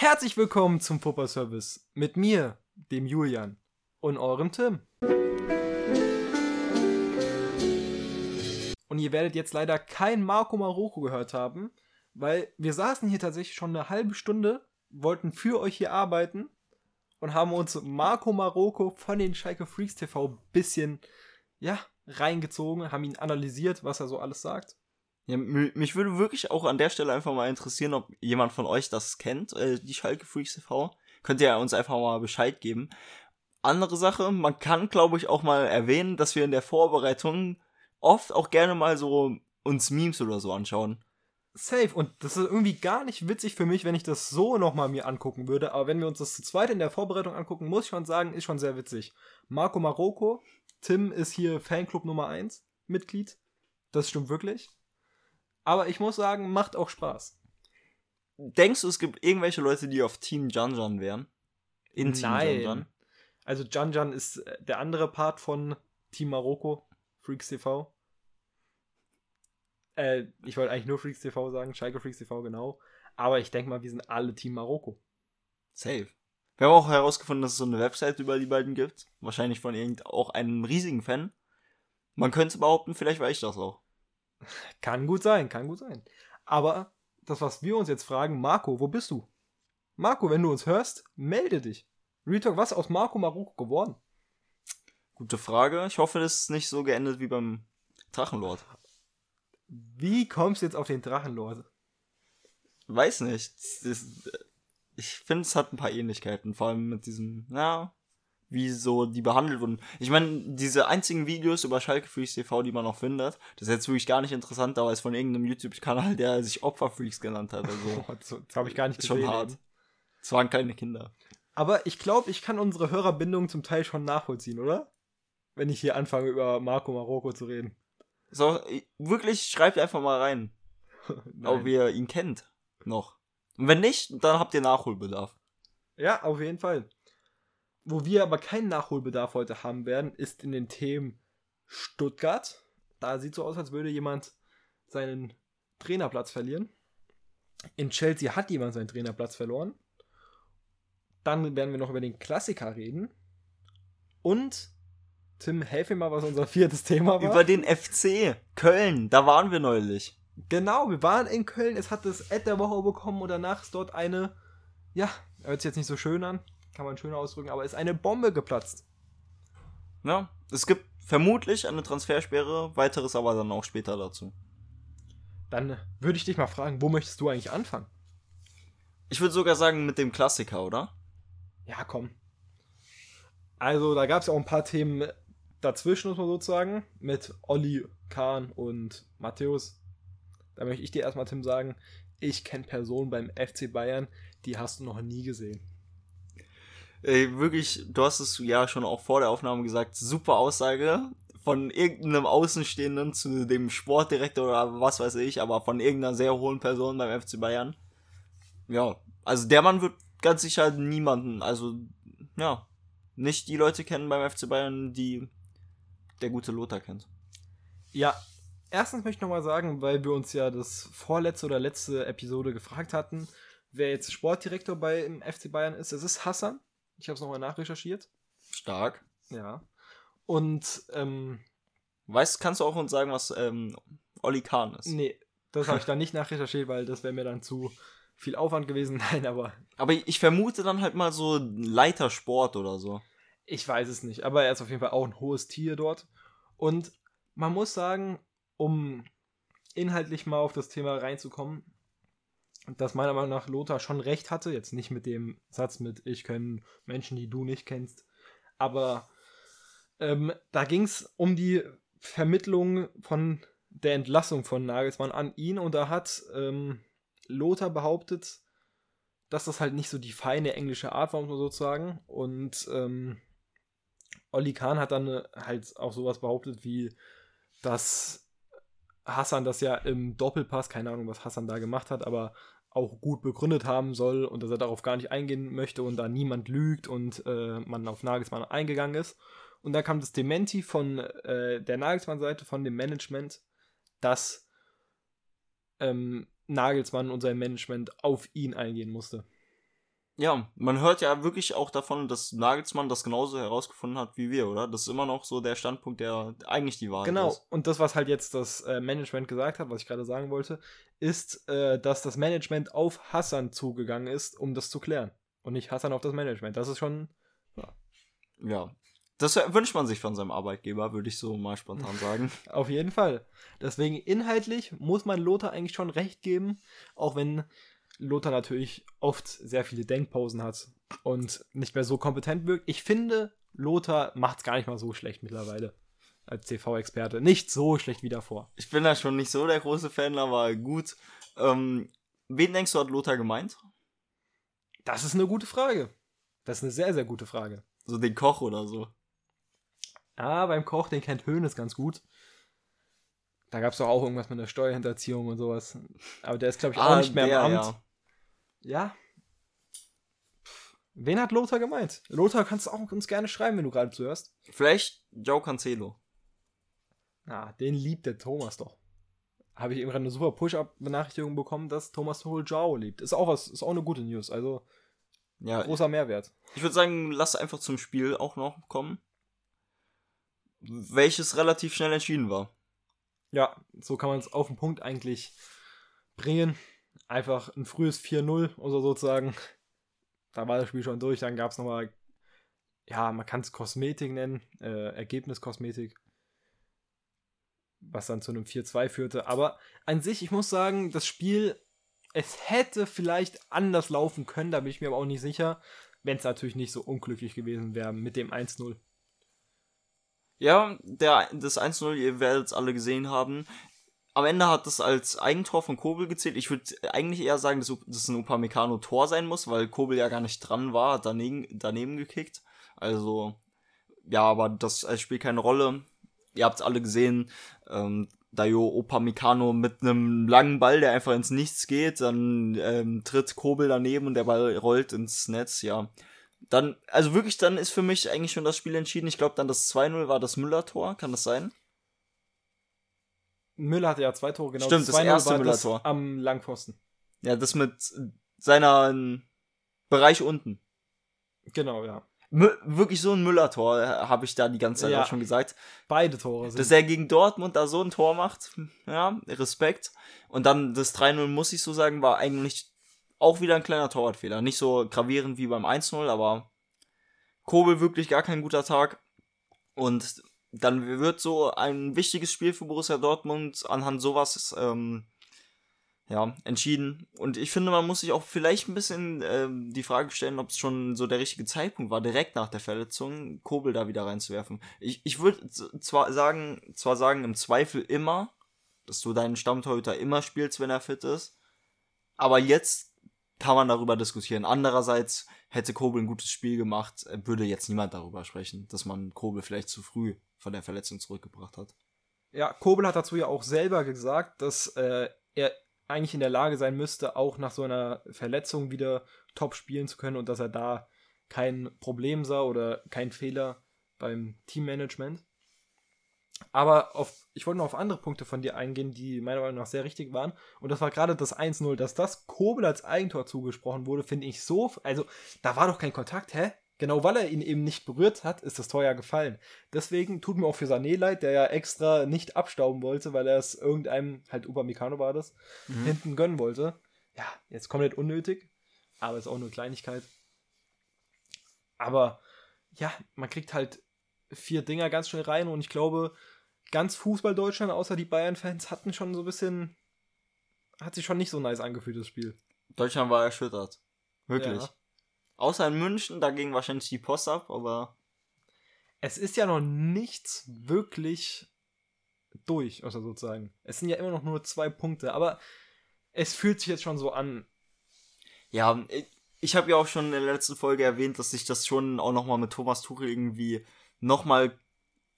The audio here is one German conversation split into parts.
Herzlich willkommen zum Football Service mit mir, dem Julian und eurem Tim. Und ihr werdet jetzt leider kein Marco Maroko gehört haben, weil wir saßen hier tatsächlich schon eine halbe Stunde, wollten für euch hier arbeiten und haben uns Marco Maroko von den Schalke Freaks TV bisschen, ja, reingezogen, haben ihn analysiert, was er so alles sagt. Ja, mich würde wirklich auch an der Stelle einfach mal interessieren, ob jemand von euch das kennt, äh, die Schalke Freaks TV. Könnt ihr uns einfach mal Bescheid geben. Andere Sache, man kann, glaube ich, auch mal erwähnen, dass wir in der Vorbereitung oft auch gerne mal so uns Memes oder so anschauen. Safe. Und das ist irgendwie gar nicht witzig für mich, wenn ich das so nochmal mir angucken würde. Aber wenn wir uns das zu zweit in der Vorbereitung angucken, muss ich schon sagen, ist schon sehr witzig. Marco Maroko, Tim ist hier Fanclub Nummer 1 Mitglied. Das stimmt wirklich. Aber ich muss sagen, macht auch Spaß. Denkst du, es gibt irgendwelche Leute, die auf Team Janjan wären? In Team Nein. Janjan? Also Janjan ist äh, der andere Part von Team Maroko, Freaks TV. Äh, ich wollte eigentlich nur Freaks TV sagen, Schalke Freaks TV, genau. Aber ich denke mal, wir sind alle Team Marokko. Safe. Wir haben auch herausgefunden, dass es so eine Website über die beiden gibt. Wahrscheinlich von irgend auch einem riesigen Fan. Man könnte behaupten, vielleicht war ich das auch. Kann gut sein, kann gut sein. Aber das, was wir uns jetzt fragen, Marco, wo bist du? Marco, wenn du uns hörst, melde dich. Retalk, was aus Marco Marokko geworden? Gute Frage. Ich hoffe, das ist nicht so geendet wie beim Drachenlord. Wie kommst du jetzt auf den Drachenlord? Weiß nicht. ich finde, es hat ein paar Ähnlichkeiten. Vor allem mit diesem, ja, wie so die behandelt wurden. Ich meine, diese einzigen Videos über Schalke Freaks TV, die man noch findet, das ist jetzt wirklich gar nicht interessant, aber ist von irgendeinem YouTube-Kanal, der sich Opferfreaks genannt hat. Also, das, das habe ich gar nicht gesehen. Schon hart. Es waren keine Kinder. Aber ich glaube, ich kann unsere Hörerbindung zum Teil schon nachvollziehen, oder? Wenn ich hier anfange, über Marco Marokko zu reden. So, wirklich, schreibt einfach mal rein. ob ihr ihn kennt. Noch. Und wenn nicht, dann habt ihr Nachholbedarf. Ja, auf jeden Fall. Wo wir aber keinen Nachholbedarf heute haben werden, ist in den Themen Stuttgart. Da sieht so aus, als würde jemand seinen Trainerplatz verlieren. In Chelsea hat jemand seinen Trainerplatz verloren. Dann werden wir noch über den Klassiker reden. Und Tim, helf mir mal, was unser viertes Thema war. Über den FC Köln, da waren wir neulich. Genau, wir waren in Köln. Es hat das Ad der Woche bekommen und danach ist dort eine, ja, hört sich jetzt nicht so schön an, kann man schöner ausdrücken, aber ist eine Bombe geplatzt. Ja, es gibt vermutlich eine Transfersperre, weiteres aber dann auch später dazu. Dann würde ich dich mal fragen, wo möchtest du eigentlich anfangen? Ich würde sogar sagen mit dem Klassiker, oder? Ja, komm. Also, da gab es ja auch ein paar Themen dazwischen, muss man sozusagen, mit Olli, Kahn und Matthäus. Da möchte ich dir erstmal, Tim, sagen, ich kenne Personen beim FC Bayern, die hast du noch nie gesehen. Ey, wirklich, du hast es ja schon auch vor der Aufnahme gesagt, super Aussage von irgendeinem Außenstehenden zu dem Sportdirektor oder was weiß ich, aber von irgendeiner sehr hohen Person beim FC Bayern. Ja, also der Mann wird ganz sicher niemanden, also ja, nicht die Leute kennen beim FC Bayern, die der gute Lothar kennt. Ja, erstens möchte ich nochmal sagen, weil wir uns ja das vorletzte oder letzte Episode gefragt hatten, wer jetzt Sportdirektor bei im FC Bayern ist. Es ist Hassan. Ich habe es nochmal nachrecherchiert. Stark. Ja. Und, ähm, Weißt, kannst du auch uns sagen, was ähm, Olli Kahn ist? Nee, das habe ich dann nicht nachrecherchiert, weil das wäre mir dann zu viel Aufwand gewesen. Nein, aber. Aber ich vermute dann halt mal so Leitersport oder so. Ich weiß es nicht, aber er ist auf jeden Fall auch ein hohes Tier dort. Und man muss sagen, um inhaltlich mal auf das Thema reinzukommen, dass meiner Meinung nach Lothar schon recht hatte, jetzt nicht mit dem Satz mit ich kenne Menschen, die du nicht kennst, aber ähm, da ging es um die Vermittlung von der Entlassung von Nagelsmann an ihn und da hat ähm, Lothar behauptet, dass das halt nicht so die feine englische Art war, man sozusagen, und ähm, Olli Kahn hat dann äh, halt auch sowas behauptet wie, dass Hassan das ja im Doppelpass, keine Ahnung, was Hassan da gemacht hat, aber auch gut begründet haben soll und dass er darauf gar nicht eingehen möchte und da niemand lügt und äh, man auf Nagelsmann eingegangen ist. Und dann kam das Dementi von äh, der Nagelsmann-Seite, von dem Management, dass ähm, Nagelsmann und sein Management auf ihn eingehen musste. Ja, man hört ja wirklich auch davon, dass Nagelsmann das genauso herausgefunden hat wie wir, oder? Das ist immer noch so der Standpunkt, der eigentlich die Wahrheit genau. ist. Genau, und das, was halt jetzt das äh, Management gesagt hat, was ich gerade sagen wollte, ist, äh, dass das Management auf Hassan zugegangen ist, um das zu klären. Und nicht Hassan auf das Management. Das ist schon. Ja. ja. Das wünscht man sich von seinem Arbeitgeber, würde ich so mal spontan sagen. auf jeden Fall. Deswegen inhaltlich muss man Lothar eigentlich schon recht geben, auch wenn Lothar natürlich oft sehr viele Denkpausen hat und nicht mehr so kompetent wirkt. Ich finde, Lothar macht es gar nicht mal so schlecht mittlerweile als TV-Experte. Nicht so schlecht wie davor. Ich bin da schon nicht so der große Fan, aber gut. Ähm, wen denkst du, hat Lothar gemeint? Das ist eine gute Frage. Das ist eine sehr, sehr gute Frage. So den Koch oder so. Ah, beim Koch, den kennt Höhnes ganz gut. Da gab es doch auch irgendwas mit der Steuerhinterziehung und sowas. Aber der ist, glaube ich, auch ah, nicht mehr der, im Amt. Ja. Ja. Wen hat Lothar gemeint? Lothar, kannst du auch uns gerne schreiben, wenn du gerade zuhörst. Vielleicht Joe Cancelo. Ah, den liebt der Thomas doch. Habe ich eben gerade eine super Push-Up-Benachrichtigung bekommen, dass Thomas Tuchel Joe liebt. Ist auch was, ist auch eine gute News. Also ja, großer Mehrwert. Ich würde sagen, lass einfach zum Spiel auch noch kommen. Welches relativ schnell entschieden war. Ja, so kann man es auf den Punkt eigentlich bringen einfach ein frühes 4-0 oder sozusagen. Da war das Spiel schon durch. Dann gab es nochmal, ja, man kann es Kosmetik nennen, äh, Ergebniskosmetik, was dann zu einem 4-2 führte. Aber an sich, ich muss sagen, das Spiel, es hätte vielleicht anders laufen können, da bin ich mir aber auch nicht sicher, wenn es natürlich nicht so unglücklich gewesen wäre mit dem 1-0. Ja, der, das 1-0, ihr werdet es alle gesehen haben am Ende hat das als Eigentor von Kobel gezählt. Ich würde eigentlich eher sagen, dass das ein Upamecano-Tor sein muss, weil Kobel ja gar nicht dran war, daneben, daneben gekickt. Also, ja, aber das spielt keine Rolle. Ihr habt es alle gesehen. Ähm, Dayo Upamecano mit einem langen Ball, der einfach ins Nichts geht, dann ähm, tritt Kobel daneben und der Ball rollt ins Netz, ja. Dann, also wirklich, dann ist für mich eigentlich schon das Spiel entschieden. Ich glaube, dann das 2-0 war das Müller-Tor, kann das sein? Müller hatte ja zwei Tore, genau. Stimmt, das erste Müller-Tor. Am Langpfosten. Ja, das mit seiner Bereich unten. Genau, ja. M wirklich so ein Müller-Tor, habe ich da die ganze Zeit ja. auch schon gesagt. Beide Tore sind. Dass er gegen Dortmund da so ein Tor macht, ja, Respekt. Und dann das 3-0, muss ich so sagen, war eigentlich auch wieder ein kleiner Torwartfehler. Nicht so gravierend wie beim 1-0, aber Kobel wirklich gar kein guter Tag. Und dann wird so ein wichtiges Spiel für Borussia Dortmund anhand sowas ähm, ja, entschieden. Und ich finde, man muss sich auch vielleicht ein bisschen ähm, die Frage stellen, ob es schon so der richtige Zeitpunkt war, direkt nach der Verletzung Kobel da wieder reinzuwerfen. Ich, ich würde zwar sagen, zwar sagen, im Zweifel immer, dass du deinen Stammtorhüter immer spielst, wenn er fit ist. Aber jetzt kann man darüber diskutieren. Andererseits hätte Kobel ein gutes Spiel gemacht, würde jetzt niemand darüber sprechen, dass man Kobel vielleicht zu früh von der Verletzung zurückgebracht hat. Ja, Kobel hat dazu ja auch selber gesagt, dass äh, er eigentlich in der Lage sein müsste, auch nach so einer Verletzung wieder top spielen zu können und dass er da kein Problem sah oder kein Fehler beim Teammanagement. Aber auf, ich wollte noch auf andere Punkte von dir eingehen, die meiner Meinung nach sehr richtig waren. Und das war gerade das 1-0, dass das Kobel als Eigentor zugesprochen wurde, finde ich so. Also, da war doch kein Kontakt, hä? Genau weil er ihn eben nicht berührt hat, ist das Tor ja gefallen. Deswegen tut mir auch für Sané leid, der ja extra nicht abstauben wollte, weil er es irgendeinem, halt Upamecano war das, mhm. hinten gönnen wollte. Ja, jetzt komplett unnötig, aber ist auch nur Kleinigkeit. Aber ja, man kriegt halt vier Dinger ganz schnell rein und ich glaube, ganz Fußball Deutschland, außer die Bayern-Fans, hatten schon so ein bisschen, hat sich schon nicht so nice angefühlt, das Spiel. Deutschland war erschüttert. Wirklich. Ja. Außer in München, da ging wahrscheinlich die Post ab, aber. Es ist ja noch nichts wirklich durch, also sozusagen. Es sind ja immer noch nur zwei Punkte, aber es fühlt sich jetzt schon so an. Ja, ich habe ja auch schon in der letzten Folge erwähnt, dass ich das schon auch nochmal mit Thomas Tuchel irgendwie nochmal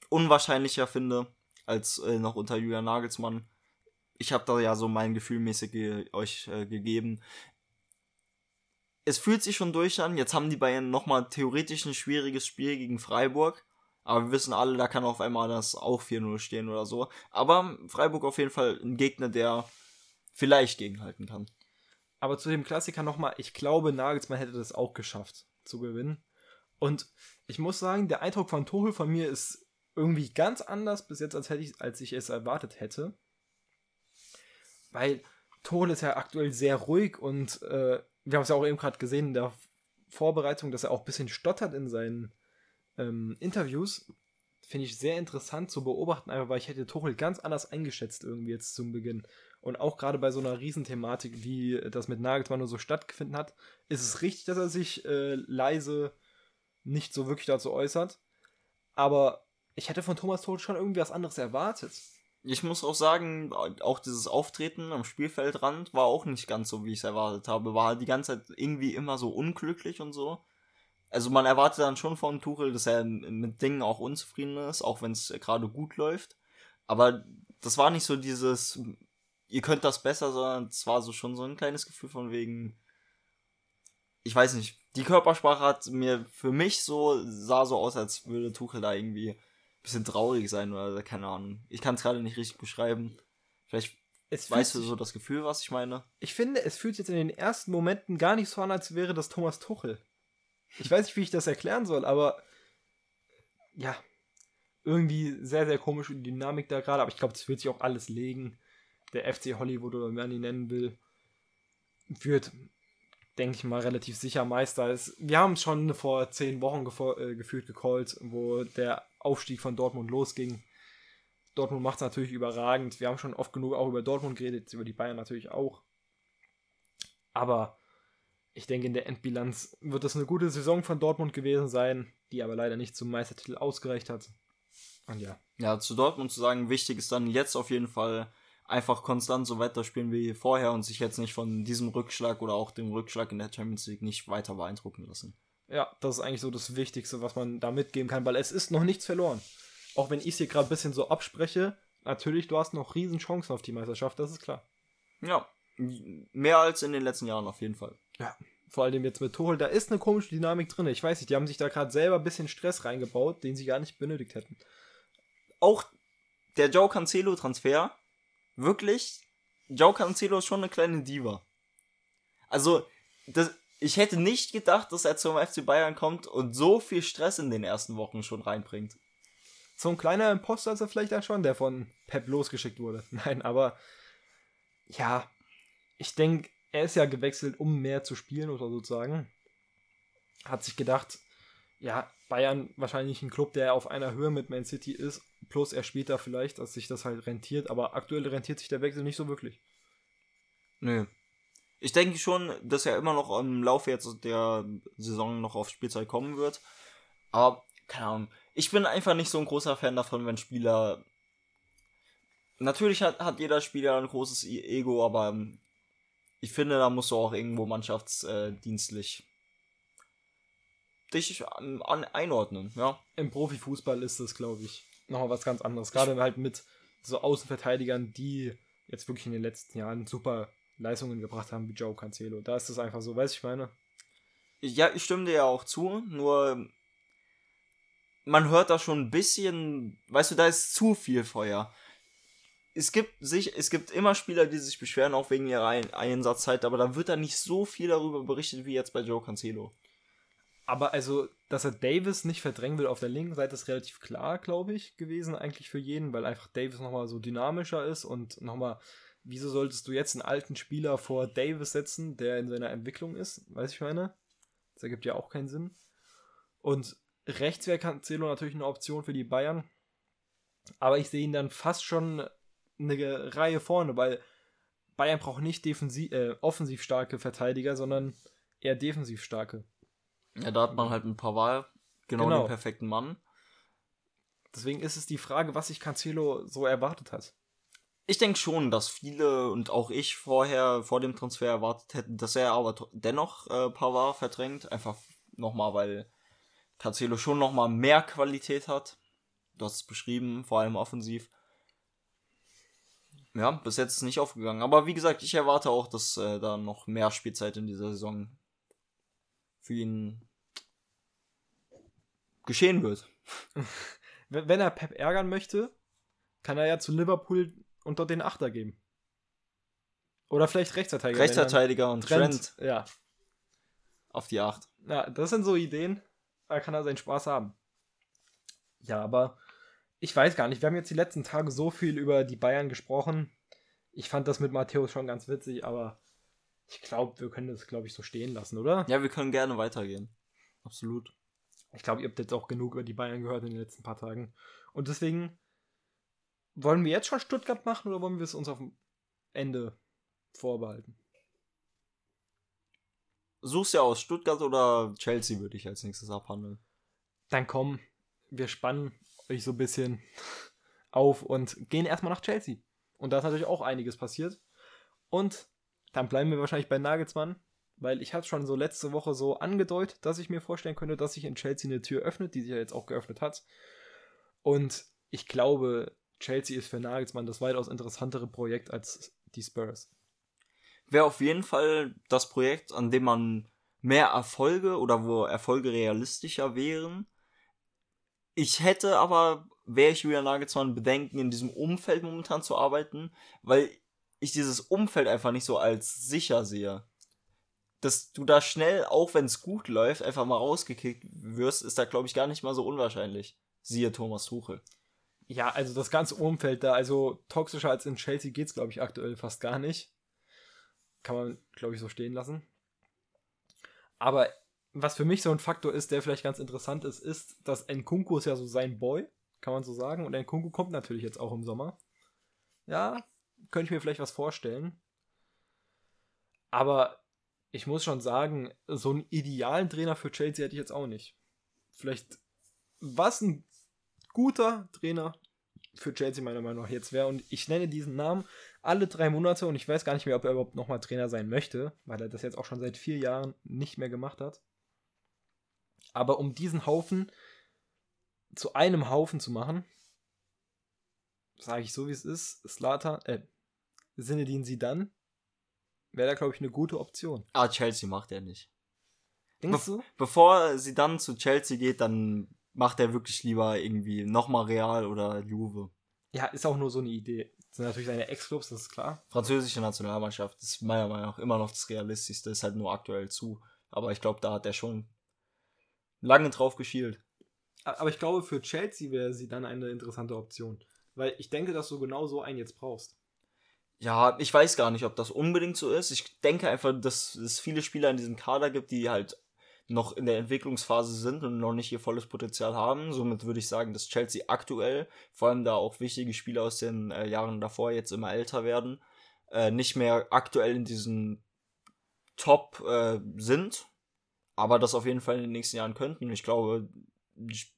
unwahrscheinlicher finde, als äh, noch unter Julian Nagelsmann. Ich habe da ja so mein Gefühl mäßig ge euch äh, gegeben es fühlt sich schon durch an. Jetzt haben die Bayern nochmal theoretisch ein schwieriges Spiel gegen Freiburg. Aber wir wissen alle, da kann auf einmal das auch 4-0 stehen oder so. Aber Freiburg auf jeden Fall ein Gegner, der vielleicht gegenhalten kann. Aber zu dem Klassiker nochmal, ich glaube, Nagelsmann hätte das auch geschafft zu gewinnen. Und ich muss sagen, der Eindruck von Tuchel von mir ist irgendwie ganz anders bis jetzt, als, hätte ich, als ich es erwartet hätte. Weil Tuchel ist ja aktuell sehr ruhig und äh, wir haben es ja auch eben gerade gesehen in der Vorbereitung, dass er auch ein bisschen stottert in seinen ähm, Interviews. Finde ich sehr interessant zu beobachten, einfach weil ich hätte Tuchel ganz anders eingeschätzt irgendwie jetzt zum Beginn. Und auch gerade bei so einer Riesenthematik, wie das mit Nagelsmann nur so stattgefunden hat, ist es richtig, dass er sich äh, leise nicht so wirklich dazu äußert. Aber ich hätte von Thomas Tuchel schon irgendwie was anderes erwartet. Ich muss auch sagen, auch dieses Auftreten am Spielfeldrand war auch nicht ganz so, wie ich es erwartet habe. War die ganze Zeit irgendwie immer so unglücklich und so. Also man erwartet dann schon von Tuchel, dass er mit Dingen auch unzufrieden ist, auch wenn es gerade gut läuft. Aber das war nicht so dieses, ihr könnt das besser, sondern es war so schon so ein kleines Gefühl von wegen, ich weiß nicht, die Körpersprache hat mir für mich so, sah so aus, als würde Tuchel da irgendwie ein bisschen traurig sein oder keine Ahnung. Ich kann es gerade nicht richtig beschreiben. Vielleicht es weißt du so das Gefühl, was ich meine? Ich finde, es fühlt sich jetzt in den ersten Momenten gar nicht so an, als wäre das Thomas Tuchel. Ich weiß nicht, wie ich das erklären soll, aber ja, irgendwie sehr, sehr komisch die Dynamik da gerade, aber ich glaube, das wird sich auch alles legen. Der FC Hollywood oder wie man ihn nennen will, wird, denke ich mal, relativ sicher Meister. Ist. Wir haben es schon vor zehn Wochen äh, gefühlt gecallt, wo der Aufstieg von Dortmund losging. Dortmund macht es natürlich überragend. Wir haben schon oft genug auch über Dortmund geredet, über die Bayern natürlich auch. Aber ich denke, in der Endbilanz wird es eine gute Saison von Dortmund gewesen sein, die aber leider nicht zum Meistertitel ausgereicht hat. Und ja. Ja, zu Dortmund zu sagen, wichtig ist dann jetzt auf jeden Fall einfach konstant so weiterspielen wie vorher und sich jetzt nicht von diesem Rückschlag oder auch dem Rückschlag in der Champions League nicht weiter beeindrucken lassen. Ja, das ist eigentlich so das Wichtigste, was man da mitgeben kann, weil es ist noch nichts verloren. Auch wenn ich es hier gerade ein bisschen so abspreche, natürlich, du hast noch riesen Chancen auf die Meisterschaft, das ist klar. Ja, mehr als in den letzten Jahren auf jeden Fall. Ja, vor allem jetzt mit Tuchel, da ist eine komische Dynamik drin. Ich weiß nicht, die haben sich da gerade selber ein bisschen Stress reingebaut, den sie gar nicht benötigt hätten. Auch der Joe Cancelo-Transfer, wirklich, Joe Cancelo ist schon eine kleine Diva. Also, das, ich hätte nicht gedacht, dass er zum FC Bayern kommt und so viel Stress in den ersten Wochen schon reinbringt. So ein kleiner Imposter ist er vielleicht dann schon, der von Pep losgeschickt wurde. Nein, aber ja, ich denke, er ist ja gewechselt, um mehr zu spielen oder sozusagen. Hat sich gedacht, ja, Bayern wahrscheinlich ein Club, der auf einer Höhe mit Man City ist, plus er spielt da vielleicht, dass sich das halt rentiert, aber aktuell rentiert sich der Wechsel nicht so wirklich. Nö. Ich denke schon, dass er immer noch im Laufe jetzt der Saison noch auf Spielzeit kommen wird. Aber, keine Ahnung. Ich bin einfach nicht so ein großer Fan davon, wenn Spieler. Natürlich hat, hat jeder Spieler ein großes Ego, aber ich finde, da musst du auch irgendwo mannschaftsdienstlich dich einordnen, ja. Im Profifußball ist das, glaube ich, nochmal was ganz anderes. Gerade halt mit so Außenverteidigern, die jetzt wirklich in den letzten Jahren super Leistungen gebracht haben, wie Joe Cancelo. Da ist es einfach so, weißt du, ich meine? Ja, ich stimme dir ja auch zu, nur man hört da schon ein bisschen, weißt du, da ist zu viel Feuer es gibt sich, es gibt immer Spieler, die sich beschweren, auch wegen ihrer Einsatzzeit, aber da wird da nicht so viel darüber berichtet wie jetzt bei Joe Cancelo. Aber also, dass er Davis nicht verdrängen will auf der linken Seite, ist relativ klar, glaube ich, gewesen, eigentlich für jeden, weil einfach Davis nochmal so dynamischer ist und nochmal, wieso solltest du jetzt einen alten Spieler vor Davis setzen, der in seiner Entwicklung ist? Weiß ich meine? Das ergibt ja auch keinen Sinn. Und rechts wäre Cancelo natürlich eine Option für die Bayern. Aber ich sehe ihn dann fast schon eine Reihe vorne, weil Bayern braucht nicht defensiv, äh, offensiv starke Verteidiger, sondern eher defensiv starke. Ja, da hat man halt ein paar Wahl, genau, genau. den perfekten Mann. Deswegen ist es die Frage, was sich Cancelo so erwartet hat. Ich denke schon, dass viele und auch ich vorher vor dem Transfer erwartet hätten, dass er aber dennoch äh, Pavard verdrängt. Einfach nochmal, weil Cancelo schon nochmal mehr Qualität hat. Du hast es beschrieben, vor allem offensiv. Ja, bis jetzt ist nicht aufgegangen. Aber wie gesagt, ich erwarte auch, dass äh, da noch mehr Spielzeit in dieser Saison für ihn geschehen wird. Wenn er Pep ärgern möchte, kann er ja zu Liverpool unter den Achter geben. Oder vielleicht Rechtsverteidiger. Rechtsverteidiger und dann Trent Ja. auf die 8. ja, das sind so Ideen. Da kann er seinen Spaß haben. Ja, aber ich weiß gar nicht. Wir haben jetzt die letzten Tage so viel über die Bayern gesprochen. Ich fand das mit Matthäus schon ganz witzig, aber ich glaube, wir können das, glaube ich, so stehen lassen, oder? Ja, wir können gerne weitergehen. Absolut. Ich glaube, ihr habt jetzt auch genug über die Bayern gehört in den letzten paar Tagen. Und deswegen wollen wir jetzt schon Stuttgart machen oder wollen wir es uns auf dem Ende vorbehalten? Suchst ja aus Stuttgart oder Chelsea würde ich als nächstes abhandeln. Dann komm, wir spannen euch so ein bisschen auf und gehen erstmal nach Chelsea. Und da ist natürlich auch einiges passiert. Und dann bleiben wir wahrscheinlich bei Nagelsmann, weil ich habe schon so letzte Woche so angedeutet, dass ich mir vorstellen könnte, dass sich in Chelsea eine Tür öffnet, die sich ja jetzt auch geöffnet hat. Und ich glaube, Chelsea ist für Nagelsmann das weitaus interessantere Projekt als die Spurs. Wäre auf jeden Fall das Projekt, an dem man mehr Erfolge oder wo Erfolge realistischer wären. Ich hätte aber, wäre ich Julian Nagelsmann, Bedenken, in diesem Umfeld momentan zu arbeiten, weil ich dieses Umfeld einfach nicht so als sicher sehe. Dass du da schnell, auch wenn es gut läuft, einfach mal rausgekickt wirst, ist da, glaube ich, gar nicht mal so unwahrscheinlich. Siehe Thomas Tuchel. Ja, also das ganze Umfeld da, also toxischer als in Chelsea geht's, glaube ich, aktuell fast gar nicht. Kann man, glaube ich, so stehen lassen. Aber was für mich so ein Faktor ist, der vielleicht ganz interessant ist, ist, dass Nkunku ist ja so sein Boy, kann man so sagen. Und Nkunku kommt natürlich jetzt auch im Sommer. Ja, könnte ich mir vielleicht was vorstellen. Aber ich muss schon sagen, so einen idealen Trainer für Chelsea hätte ich jetzt auch nicht. Vielleicht, was ein guter Trainer für Chelsea meiner Meinung nach jetzt wäre. Und ich nenne diesen Namen alle drei Monate und ich weiß gar nicht mehr, ob er überhaupt nochmal Trainer sein möchte, weil er das jetzt auch schon seit vier Jahren nicht mehr gemacht hat. Aber um diesen Haufen zu einem Haufen zu machen, sage ich so wie es ist, Slatan, äh, Sinedin Sidan, wäre da glaube ich eine gute Option. Ah, Chelsea macht er nicht. Denkst du? Bevor sie dann zu Chelsea geht, dann macht er wirklich lieber irgendwie nochmal Real oder Juve. Ja, ist auch nur so eine Idee. Das sind natürlich seine Ex-Clubs, das ist klar. Französische Nationalmannschaft ist meiner Meinung nach immer noch das Realistischste, ist halt nur aktuell zu. Aber ich glaube, da hat er schon lange drauf geschielt. Aber ich glaube, für Chelsea wäre sie dann eine interessante Option. Weil ich denke, dass du genau so einen jetzt brauchst. Ja, ich weiß gar nicht, ob das unbedingt so ist. Ich denke einfach, dass es viele Spieler in diesem Kader gibt, die halt noch in der Entwicklungsphase sind und noch nicht ihr volles Potenzial haben. Somit würde ich sagen, dass Chelsea aktuell, vor allem da auch wichtige Spieler aus den äh, Jahren davor jetzt immer älter werden, äh, nicht mehr aktuell in diesen Top äh, sind, aber das auf jeden Fall in den nächsten Jahren könnten. Ich glaube,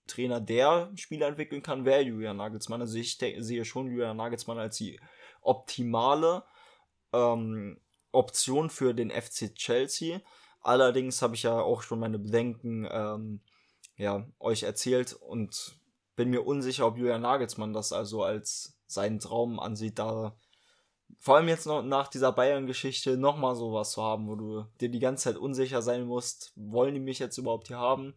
Trainer, der Spieler entwickeln kann, wäre Julian Nagelsmann. Also ich sehe schon Julian Nagelsmann als die optimale ähm, Option für den FC Chelsea. Allerdings habe ich ja auch schon meine Bedenken ähm, ja, euch erzählt und bin mir unsicher, ob Julian Nagelsmann das also als seinen Traum ansieht, da vor allem jetzt noch nach dieser Bayern-Geschichte nochmal sowas zu haben, wo du dir die ganze Zeit unsicher sein musst, wollen die mich jetzt überhaupt hier haben?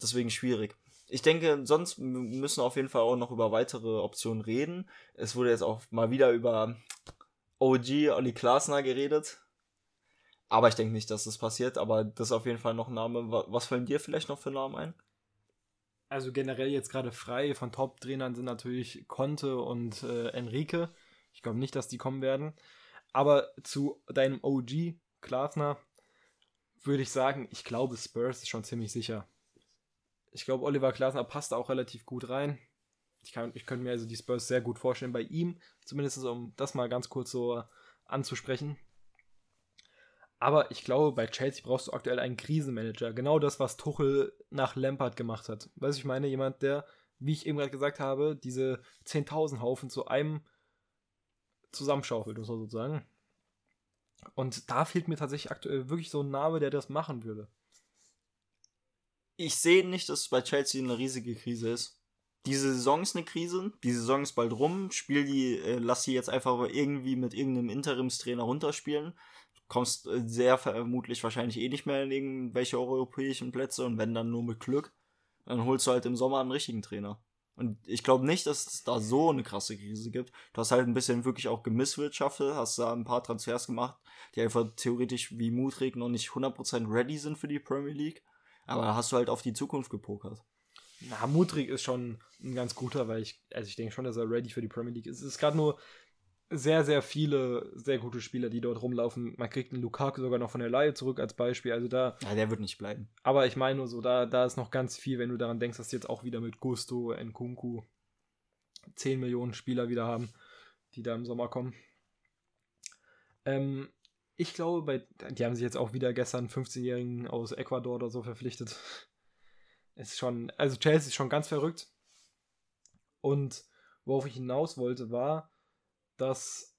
Deswegen schwierig. Ich denke, sonst müssen wir auf jeden Fall auch noch über weitere Optionen reden. Es wurde jetzt auch mal wieder über OG Olli Klasner geredet. Aber ich denke nicht, dass das passiert. Aber das ist auf jeden Fall noch ein Name. Was fallen dir vielleicht noch für Namen ein? Also generell jetzt gerade frei von Top-Trainern sind natürlich Conte und äh, Enrique. Ich glaube nicht, dass die kommen werden. Aber zu deinem OG Klasner würde ich sagen, ich glaube, Spurs ist schon ziemlich sicher. Ich glaube, Oliver Glasner passt auch relativ gut rein. Ich, kann, ich könnte mir also die Spurs sehr gut vorstellen bei ihm, zumindest um das mal ganz kurz so anzusprechen. Aber ich glaube, bei Chelsea brauchst du aktuell einen Krisenmanager. Genau das, was Tuchel nach Lampard gemacht hat. Weißt du, ich meine, jemand, der, wie ich eben gerade gesagt habe, diese 10.000 Haufen zu einem zusammenschaufelt, muss man sozusagen. Und da fehlt mir tatsächlich aktuell wirklich so ein Name, der das machen würde ich sehe nicht, dass bei Chelsea eine riesige Krise ist. Diese Saison ist eine Krise, die Saison ist bald rum, spiel die, äh, lass sie jetzt einfach irgendwie mit irgendeinem Interimstrainer runterspielen. Du kommst äh, sehr vermutlich wahrscheinlich eh nicht mehr in irgendwelche europäischen Plätze und wenn dann nur mit Glück, dann holst du halt im Sommer einen richtigen Trainer. Und ich glaube nicht, dass es da so eine krasse Krise gibt. Du hast halt ein bisschen wirklich auch gemisswirtschaftet, hast da ein paar Transfers gemacht, die einfach theoretisch wie Mutrig noch nicht 100% ready sind für die Premier League. Aber da hast du halt auf die Zukunft gepokert. Na, Mutrig ist schon ein ganz guter, weil ich, also ich denke schon, dass er ready für die Premier League ist. Es ist gerade nur sehr, sehr viele sehr gute Spieler, die dort rumlaufen. Man kriegt einen Lukaku sogar noch von der Laie zurück als Beispiel. Also da. Ja, der wird nicht bleiben. Aber ich meine nur so, da, da ist noch ganz viel, wenn du daran denkst, dass die jetzt auch wieder mit Gusto, Nkunku 10 Millionen Spieler wieder haben, die da im Sommer kommen. Ähm, ich glaube, bei, die haben sich jetzt auch wieder gestern 15-Jährigen aus Ecuador oder so verpflichtet. Ist schon, also Chelsea ist schon ganz verrückt. Und worauf ich hinaus wollte, war, dass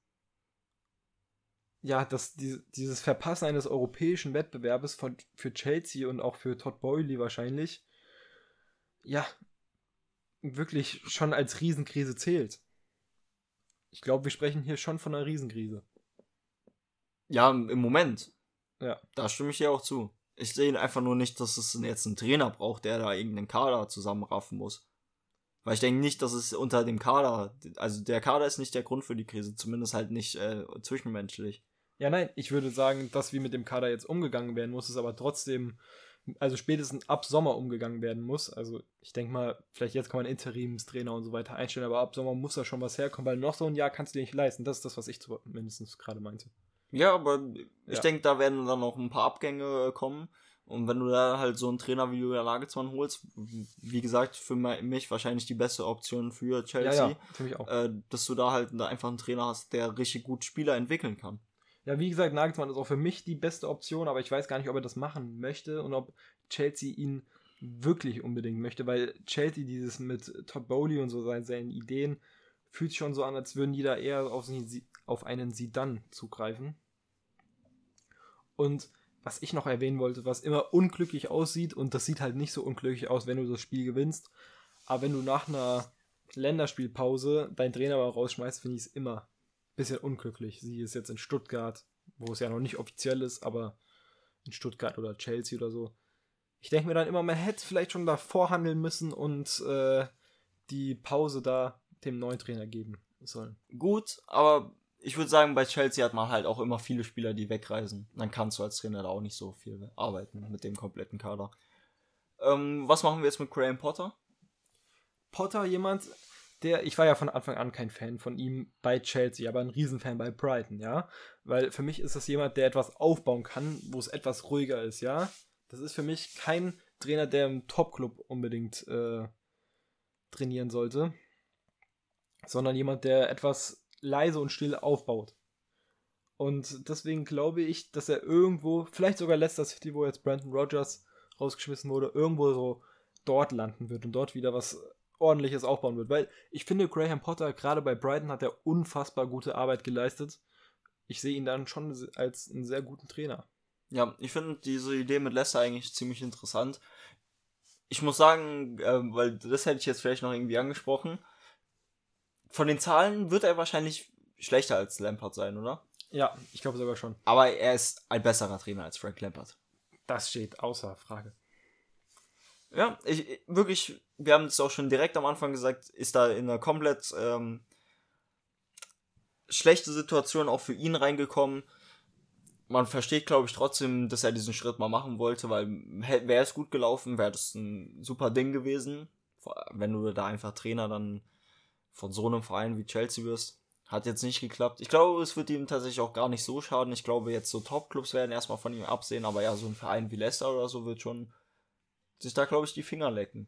ja, dass die, dieses Verpassen eines europäischen Wettbewerbes von, für Chelsea und auch für Todd Boyley wahrscheinlich, ja, wirklich schon als Riesenkrise zählt. Ich glaube, wir sprechen hier schon von einer Riesenkrise. Ja, im Moment. Ja. Da stimme ich dir auch zu. Ich sehe einfach nur nicht, dass es jetzt einen Trainer braucht, der da irgendeinen Kader zusammenraffen muss. Weil ich denke nicht, dass es unter dem Kader, also der Kader ist nicht der Grund für die Krise, zumindest halt nicht äh, zwischenmenschlich. Ja, nein, ich würde sagen, dass wie mit dem Kader jetzt umgegangen werden muss, ist aber trotzdem, also spätestens ab Sommer umgegangen werden muss. Also ich denke mal, vielleicht jetzt kann man Interimstrainer und so weiter einstellen, aber ab Sommer muss da schon was herkommen, weil noch so ein Jahr kannst du dir nicht leisten. Das ist das, was ich mindestens gerade meinte. Ja, aber ich ja. denke, da werden dann noch ein paar Abgänge kommen. Und wenn du da halt so einen Trainer wie Julian Nagelsmann holst, wie gesagt, für mich wahrscheinlich die beste Option für Chelsea, ja, ja, für mich auch. Äh, dass du da halt einfach einen Trainer hast, der richtig gut Spieler entwickeln kann. Ja, wie gesagt, Nagelsmann ist auch für mich die beste Option, aber ich weiß gar nicht, ob er das machen möchte und ob Chelsea ihn wirklich unbedingt möchte, weil Chelsea dieses mit Todd Bowley und so seinen, seinen Ideen fühlt sich schon so an, als würden die da eher auf, auf einen Sidan zugreifen. Und was ich noch erwähnen wollte, was immer unglücklich aussieht, und das sieht halt nicht so unglücklich aus, wenn du das Spiel gewinnst, aber wenn du nach einer Länderspielpause deinen Trainer mal rausschmeißt, finde ich es immer ein bisschen unglücklich. Sie ist jetzt in Stuttgart, wo es ja noch nicht offiziell ist, aber in Stuttgart oder Chelsea oder so. Ich denke mir dann immer, man hätte vielleicht schon davor handeln müssen und äh, die Pause da dem neuen Trainer geben sollen. Gut, aber ich würde sagen, bei Chelsea hat man halt auch immer viele Spieler, die wegreisen. Dann kannst du als Trainer da auch nicht so viel arbeiten mit dem kompletten Kader. Ähm, was machen wir jetzt mit Graham Potter? Potter, jemand, der, ich war ja von Anfang an kein Fan von ihm bei Chelsea, aber ein Riesenfan bei Brighton, ja. Weil für mich ist das jemand, der etwas aufbauen kann, wo es etwas ruhiger ist, ja. Das ist für mich kein Trainer, der im Top-Club unbedingt äh, trainieren sollte, sondern jemand, der etwas leise und still aufbaut. Und deswegen glaube ich, dass er irgendwo, vielleicht sogar Leicester City, wo jetzt Brandon Rogers rausgeschmissen wurde, irgendwo so dort landen wird und dort wieder was ordentliches aufbauen wird. Weil ich finde, Graham Potter, gerade bei Brighton, hat er unfassbar gute Arbeit geleistet. Ich sehe ihn dann schon als einen sehr guten Trainer. Ja, ich finde diese Idee mit Leicester eigentlich ziemlich interessant. Ich muss sagen, äh, weil das hätte ich jetzt vielleicht noch irgendwie angesprochen, von den Zahlen wird er wahrscheinlich schlechter als Lampard sein, oder? Ja, ich glaube sogar schon. Aber er ist ein besserer Trainer als Frank Lampard. Das steht außer Frage. Ja, ich, wirklich, wir haben es auch schon direkt am Anfang gesagt, ist da in eine komplett ähm, schlechte Situation auch für ihn reingekommen. Man versteht, glaube ich, trotzdem, dass er diesen Schritt mal machen wollte, weil wäre es gut gelaufen, wäre das ein super Ding gewesen. Wenn du da einfach Trainer dann von so einem Verein wie Chelsea wirst. Hat jetzt nicht geklappt. Ich glaube, es wird ihm tatsächlich auch gar nicht so schaden. Ich glaube, jetzt so Top-Clubs werden erstmal von ihm absehen, aber ja, so ein Verein wie Leicester oder so wird schon sich da, glaube ich, die Finger lecken.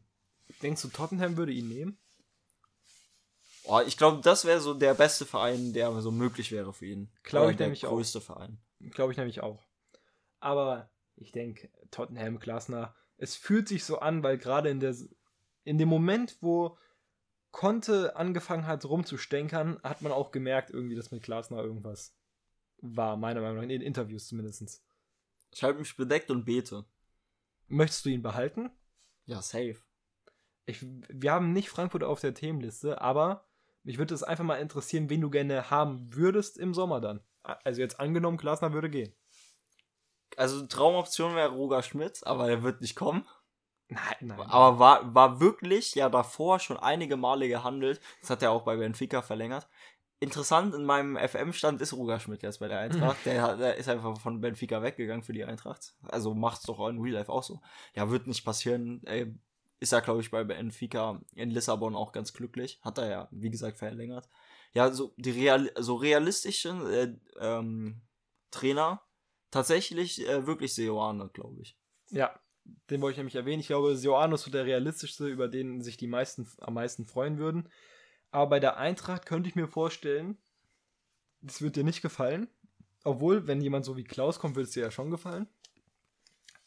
Denkst du, Tottenham würde ihn nehmen? Oh, ich glaube, das wäre so der beste Verein, der so möglich wäre für ihn. Glaube ich der nämlich größte auch. Verein. Glaube ich nämlich auch. Aber ich denke, Tottenham, Glasner, es fühlt sich so an, weil gerade in der in dem Moment, wo Conte angefangen hat rumzustänkern, hat man auch gemerkt, irgendwie, dass mit Glasner irgendwas war, meiner Meinung nach, in den Interviews zumindest. Ich halte mich bedeckt und bete. Möchtest du ihn behalten? Ja, safe. Ich, wir haben nicht Frankfurt auf der Themenliste, aber mich würde es einfach mal interessieren, wen du gerne haben würdest im Sommer dann. Also jetzt angenommen, Glasner würde gehen. Also Traumoption wäre Roger Schmidt, aber er wird nicht kommen. Nein, nein. Aber war, war wirklich ja davor schon einige Male gehandelt. Das hat er auch bei Benfica verlängert. Interessant, in meinem FM-Stand ist Roger Schmidt jetzt bei der Eintracht. Der, der ist einfach von Benfica weggegangen für die Eintracht. Also macht's doch in Real Life auch so. Ja, wird nicht passieren. Ey, ist ja, glaube ich, bei Benfica in Lissabon auch ganz glücklich. Hat er ja, wie gesagt, verlängert. Ja, so die Real so realistischen äh, ähm, Trainer tatsächlich äh, wirklich Seoane, glaube ich. Ja, den wollte ich nämlich erwähnen. Ich glaube, Sioano ist so der realistischste, über den sich die meisten am meisten freuen würden. Aber bei der Eintracht könnte ich mir vorstellen, das wird dir nicht gefallen. Obwohl, wenn jemand so wie Klaus kommt, würde es dir ja schon gefallen.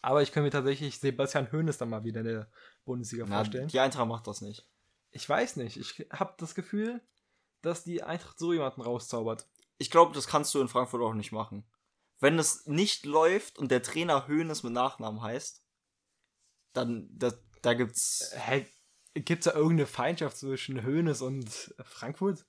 Aber ich könnte mir tatsächlich Sebastian Hoeneß dann mal wieder in der Bundesliga Na, vorstellen. die Eintracht macht das nicht. Ich weiß nicht. Ich habe das Gefühl, dass die Eintracht so jemanden rauszaubert. Ich glaube, das kannst du in Frankfurt auch nicht machen. Wenn es nicht läuft und der Trainer Höhnes mit Nachnamen heißt, dann da, da gibt's. Hä, gibt es da irgendeine Feindschaft zwischen Hoeneß und Frankfurt?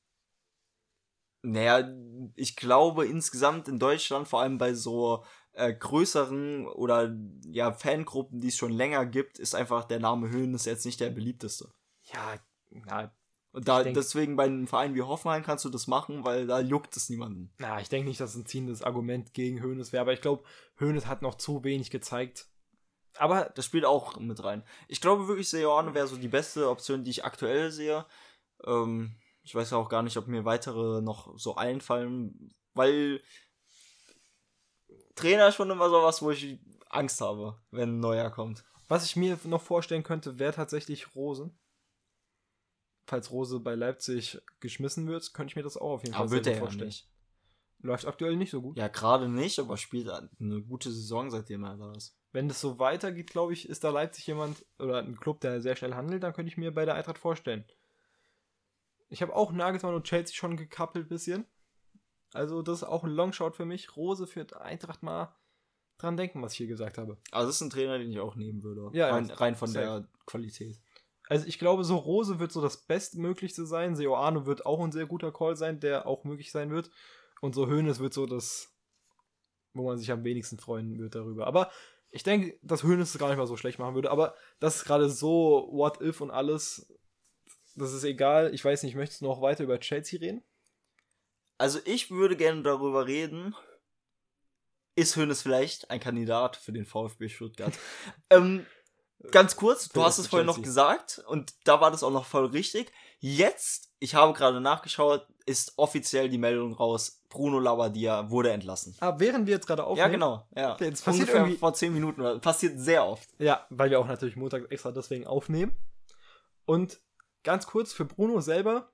Naja, ich glaube insgesamt in Deutschland, vor allem bei so äh, größeren oder ja Fangruppen, die es schon länger gibt, ist einfach der Name Höhnes jetzt nicht der beliebteste. Ja, na, Und da deswegen bei einem Verein wie Hoffenheim kannst du das machen, weil da juckt es niemanden. Na, ich denke nicht, dass es ein ziehendes Argument gegen Hoeneß wäre, aber ich glaube, Hoeneß hat noch zu wenig gezeigt. Aber Das spielt auch mit rein. Ich glaube wirklich, Seoane wäre so die beste Option, die ich aktuell sehe. Ähm, ich weiß auch gar nicht, ob mir weitere noch so einfallen, weil Trainer ist schon immer so was, wo ich Angst habe, wenn ein neuer kommt. was ich mir noch vorstellen könnte, wäre tatsächlich Rose. Falls Rose bei Leipzig geschmissen wird, könnte ich mir das auch auf jeden Fall Aber wird sehr ja vorstellen. nicht. Läuft aktuell nicht so gut. Ja, gerade nicht, aber spielt eine gute Saison, seitdem er da ist. Wenn das so weitergeht, glaube ich, ist da Leipzig jemand oder ein Club, der sehr schnell handelt, dann könnte ich mir bei der Eintracht vorstellen. Ich habe auch Nagelsmann und Chelsea schon gekappelt bisschen. Also das ist auch ein Longshot für mich. Rose für Eintracht mal dran denken, was ich hier gesagt habe. Also das ist ein Trainer, den ich auch nehmen würde. Ja, rein, rein von safe. der Qualität. Also ich glaube, so Rose wird so das Bestmöglichste sein. Seoane wird auch ein sehr guter Call sein, der auch möglich sein wird. Und so Hoeneß wird so das, wo man sich am wenigsten freuen wird darüber. Aber ich denke, dass Hoeneß es gar nicht mal so schlecht machen würde. Aber das ist gerade so What If und alles. Das ist egal. Ich weiß nicht, möchtest du noch weiter über Chelsea reden? Also ich würde gerne darüber reden, ist Hönes vielleicht ein Kandidat für den VfB Stuttgart? ähm, ganz kurz, du hast es vorhin noch gesagt und da war das auch noch voll richtig. Jetzt, ich habe gerade nachgeschaut, ist offiziell die Meldung raus, Bruno Labbadia wurde entlassen. Ah, während wir jetzt gerade aufnehmen. Ja, genau. Ja. Okay, das passiert Ungefähr irgendwie- vor zehn Minuten. oder- Passiert sehr oft. Ja, weil wir auch natürlich Montag extra deswegen aufnehmen. Und ganz kurz für Bruno selber,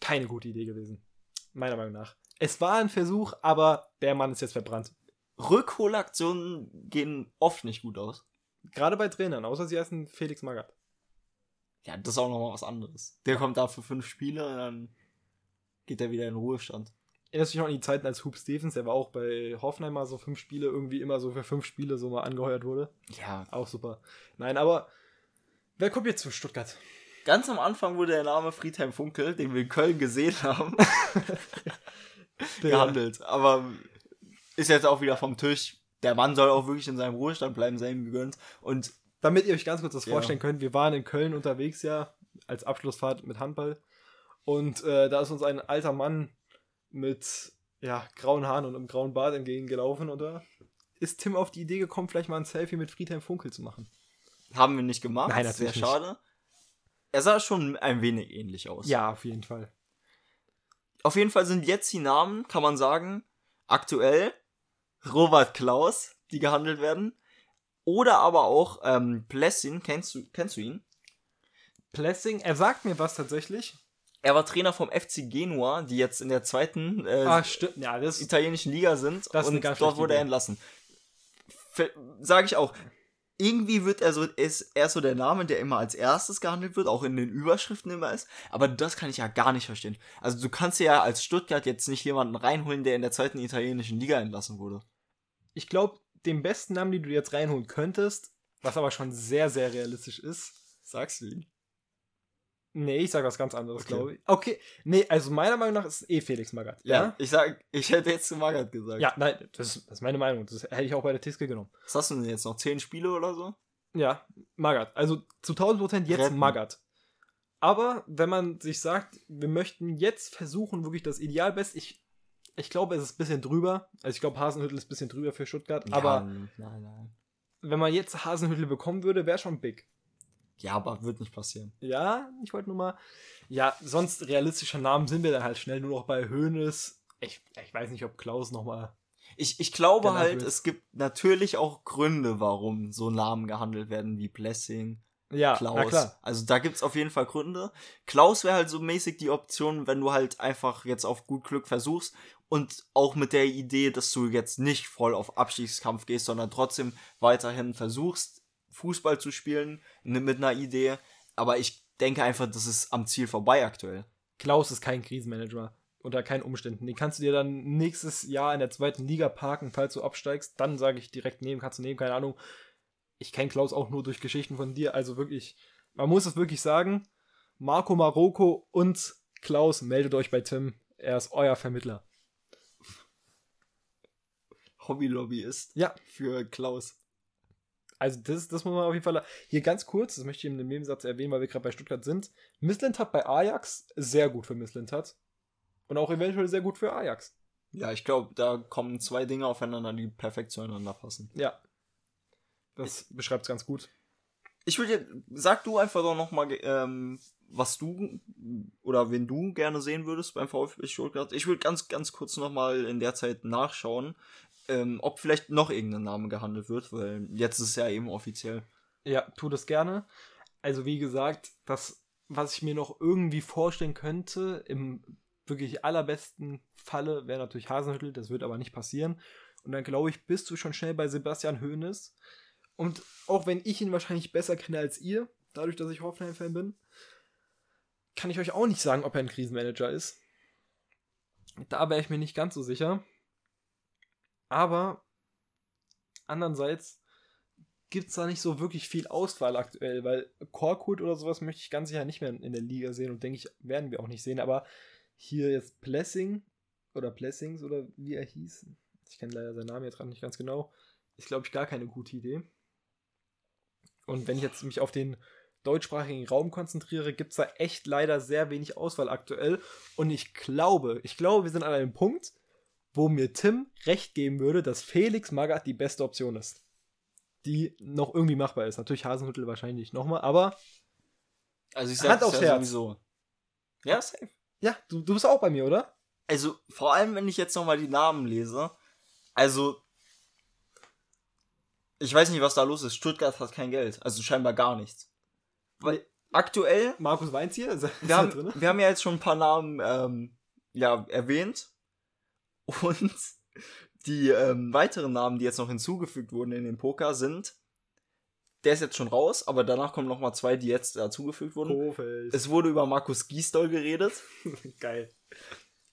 keine gute Idee gewesen. Meiner Meinung nach. Es war ein Versuch, aber der Mann ist jetzt verbrannt. Rückholaktionen gehen oft nicht gut aus. Gerade bei Trainern, außer sie heißen Felix Magath. Ja, das ist auch nochmal was anderes. Der kommt da für fünf Spiele und dann geht er wieder in den Ruhestand. Erinnerst du dich noch an die Zeiten als Hoop Stevens, der war auch bei Hoffenheim mal so fünf Spiele, irgendwie immer so für fünf Spiele so mal angeheuert wurde. Ja, Auch super. Nein, aber wer kommt jetzt zu Stuttgart? Ganz am Anfang wurde der Name Friedhelm Funkel, den wir in Köln gesehen haben, gehandelt. Aber ist jetzt auch wieder vom Tisch. Der Mann soll auch wirklich in seinem Ruhestand bleiben, sei ihm gegönnt. Und Damit ihr euch ganz kurz das Ja. vorstellen könnt, wir waren in Köln unterwegs ja, als Abschlussfahrt mit Handball. Und äh, da ist uns ein alter Mann mit ja, grauen Haaren und einem grauen Bart entgegengelaufen. Und da ist Tim auf die Idee gekommen, vielleicht mal ein Selfie mit Friedhelm Funkel zu machen. haben wir nicht gemacht. Nein, Sehr natürlich schade. Er sah schon ein wenig ähnlich aus. Ja, auf jeden Fall. Auf jeden Fall sind jetzt die Namen, kann man sagen, aktuell Robert Klaus, die gehandelt werden. Oder aber auch ähm, Plessin, kennst du, kennst du ihn? Plessing, er sagt mir was tatsächlich. Er war Trainer vom FC Genua, die jetzt in der zweiten äh, Ah, stimmt. Ja, das italienischen Liga sind Das ist eine und dort wurde er entlassen. Sage ich auch. Irgendwie wird er so, ist er so der Name, der immer als erstes gehandelt wird, auch in den Überschriften immer ist. Aber das kann ich ja gar nicht verstehen. Also du kannst ja als Stuttgart jetzt nicht jemanden reinholen, der in der zweiten italienischen Liga entlassen wurde. ich glaube, den besten Namen, den du jetzt reinholen könntest, was aber schon sehr, sehr realistisch ist. Sagst du ihn? Nee, ich sag was ganz anderes, Okay. glaube ich. Okay, nee, also meiner Meinung nach ist es eh Felix Magath. Ja. Ich sag, ich hätte jetzt zu Magath gesagt. Ja, nein, das ist, das ist meine Meinung. Das hätte ich auch bei der Tiske genommen. Was hast du denn jetzt noch? Zehn Spiele oder so? Ja, Magath. Also zu 1000 Prozent jetzt Retten. Magath. Aber wenn man sich sagt, wir möchten jetzt versuchen, wirklich das Idealbest, ich, ich glaube, es ist ein bisschen drüber. Also ich glaube, Hasenhüttel ist ein bisschen drüber für Stuttgart. Aber ja, nein, nein. wenn man jetzt Hasenhüttel bekommen würde, wäre schon big. Ja, aber wird nicht passieren. Ja, ich wollte nur mal. Ja, sonst realistischer Namen sind wir dann halt schnell nur noch bei Höhnes. Ich, ich weiß nicht, ob Klaus nochmal. Ich, ich glaube halt, wird. es gibt natürlich auch Gründe, warum so Namen gehandelt werden wie Blessing, Ja, Klaus. Also da gibt's auf jeden Fall Gründe. Klaus wäre halt so mäßig die Option, wenn du halt einfach jetzt auf gut Glück versuchst und auch mit der Idee, dass du jetzt nicht voll auf Abstiegskampf gehst, sondern trotzdem weiterhin versuchst, Fußball zu spielen mit einer Idee. Aber ich denke einfach, das ist am Ziel vorbei aktuell. Klaus ist kein Krisenmanager. Unter keinen Umständen. Den kannst du dir dann nächstes Jahr in der zweiten Liga parken, falls du absteigst. Dann sage ich direkt nehmen, kannst du nehmen, keine Ahnung. Ich kenne Klaus auch nur durch Geschichten von dir. Also wirklich, man muss es wirklich sagen. Marco Marokko und Klaus, meldet euch bei Tim. Er ist euer Vermittler. Hobbylobbyist Ja. für Klaus. Also das, das muss man auf jeden Fall. Hier ganz kurz, das möchte ich in dem Nebensatz erwähnen, weil wir gerade bei Stuttgart sind. Misslintat bei Ajax, sehr gut für Misslintat. Und auch eventuell sehr gut für Ajax. Ja, ich glaube, da kommen zwei Dinge aufeinander, die perfekt zueinander passen. Ja. Das beschreibt es ganz gut. Ich würde dir, sag du einfach doch nochmal, ähm, was du oder wen du gerne sehen würdest beim VfB Stuttgart. Ich würde ganz, ganz kurz nochmal in der Zeit nachschauen, ähm, ob vielleicht noch irgendein Name gehandelt wird, weil jetzt ist es ja eben offiziell. Ja, tu das gerne. Also wie gesagt, das, was ich mir noch irgendwie vorstellen könnte, im wirklich allerbesten Falle wäre natürlich Hasenhüttel, das wird aber nicht passieren. Und dann glaube ich, bist du schon schnell bei Sebastian Hoeneß. Und auch wenn ich ihn wahrscheinlich besser kenne als ihr, dadurch, dass ich Hoffenheim-Fan bin, kann ich euch auch nicht sagen, ob er ein Krisenmanager ist. Da wäre ich mir nicht ganz so sicher. Aber andererseits gibt es da nicht so wirklich viel Auswahl aktuell, weil Korkut oder sowas möchte ich ganz sicher nicht mehr in der Liga sehen und denke ich, werden wir auch nicht sehen. Aber hier jetzt Blessing oder Blessings oder wie er hieß, ich kenne leider seinen Namen jetzt gerade nicht ganz genau, ist glaube ich gar keine gute Idee. Und wenn ich jetzt mich auf den deutschsprachigen Raum konzentriere, gibt es da echt leider sehr wenig Auswahl aktuell. Und ich glaube, ich glaube, wir sind an einem Punkt, wo mir Tim recht geben würde, dass Felix Magath die beste Option ist. Die noch irgendwie machbar ist. Natürlich Hasenhüttel wahrscheinlich nochmal, aber Also ich Hand sag's aufs ja Herz. sowieso. Ja, safe. ja, du, du bist auch bei mir, oder? Also vor allem, wenn ich jetzt nochmal die Namen lese, also ich weiß nicht, was da los ist. Stuttgart hat kein Geld, also scheinbar gar nichts. Weil aktuell Markus Weinz hier? Wir haben, drin? wir haben ja jetzt schon ein paar Namen ähm, ja, erwähnt. Und die ähm, weiteren Namen, die jetzt noch hinzugefügt wurden in den Poker, sind. Der ist jetzt schon raus, aber danach kommen noch mal zwei, die jetzt dazugefügt wurden. Kofeld. Es wurde über Markus Gisdol geredet. Geil.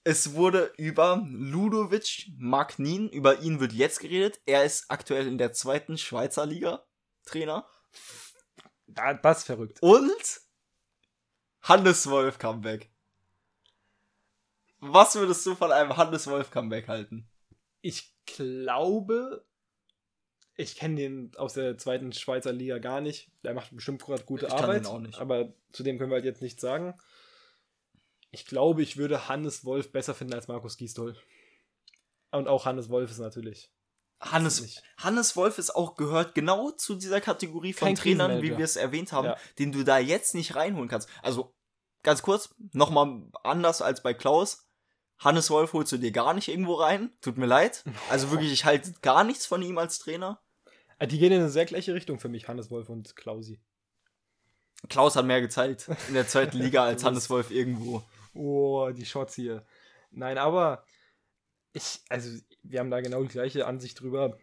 Es wurde über Ludovic Magnin, über ihn wird jetzt geredet. Er ist aktuell in der zweiten Schweizer Liga Trainer. Da, das ist verrückt. Und Hannes Wolf Comeback. Was würdest du von einem Hannes Wolf Comeback halten? Ich glaube, ich kenne den aus der zweiten Schweizer Liga gar nicht. Der macht bestimmt gerade gute Ich kann Arbeit. den auch nicht. Aber zu dem können wir halt jetzt nichts sagen. Ich glaube, ich würde Hannes Wolf besser finden als Markus Gisdol. Und auch Hannes Wolf ist natürlich. Hannes. Hannes Wolf ist auch gehört genau zu dieser Kategorie von Kein Trainern, wie wir es erwähnt haben, Ja. den du da jetzt nicht reinholen kannst. Also ganz kurz, nochmal anders als bei Klaus. Hannes Wolf holst du dir gar nicht irgendwo rein. Tut mir leid. Also wirklich, ich halte gar nichts von ihm als Trainer. Ah, Die gehen in eine sehr gleiche Richtung für mich, Hannes Wolf und Klausi. Klaus hat mehr gezeigt in der zweiten Liga als Hannes Wolf irgendwo. Oh, die Shots hier. Nein, aber ich, also wir haben da genau die gleiche Ansicht drüber.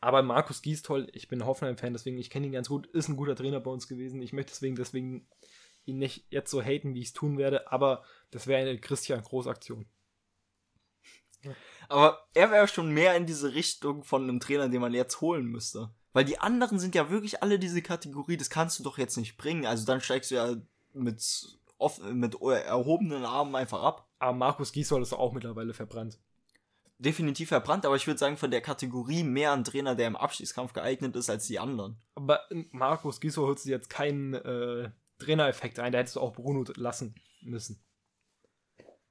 Aber Markus Gisdol, ich bin Hoffenheim-Fan, deswegen ich kenne ihn ganz gut, ist ein guter Trainer bei uns gewesen. Ich möchte deswegen, deswegen ihn nicht jetzt so haten, wie ich es tun werde, aber das wäre eine Christian Groß-Aktion. Aber er wäre schon mehr in diese Richtung von einem Trainer, den man jetzt holen müsste. Weil die anderen sind ja wirklich alle diese Kategorie, das kannst du doch jetzt nicht bringen. Also dann steigst du ja mit, off mit erhobenen Armen einfach ab. Aber Markus Gisdol ist auch mittlerweile verbrannt. definitiv verbrannt, aber ich würde sagen, von der Kategorie mehr ein Trainer, der im Abstiegskampf geeignet ist als die anderen. Aber Markus Gisdol holt sich jetzt keinen äh, Trainereffekt ein, da hättest du auch Bruno lassen müssen.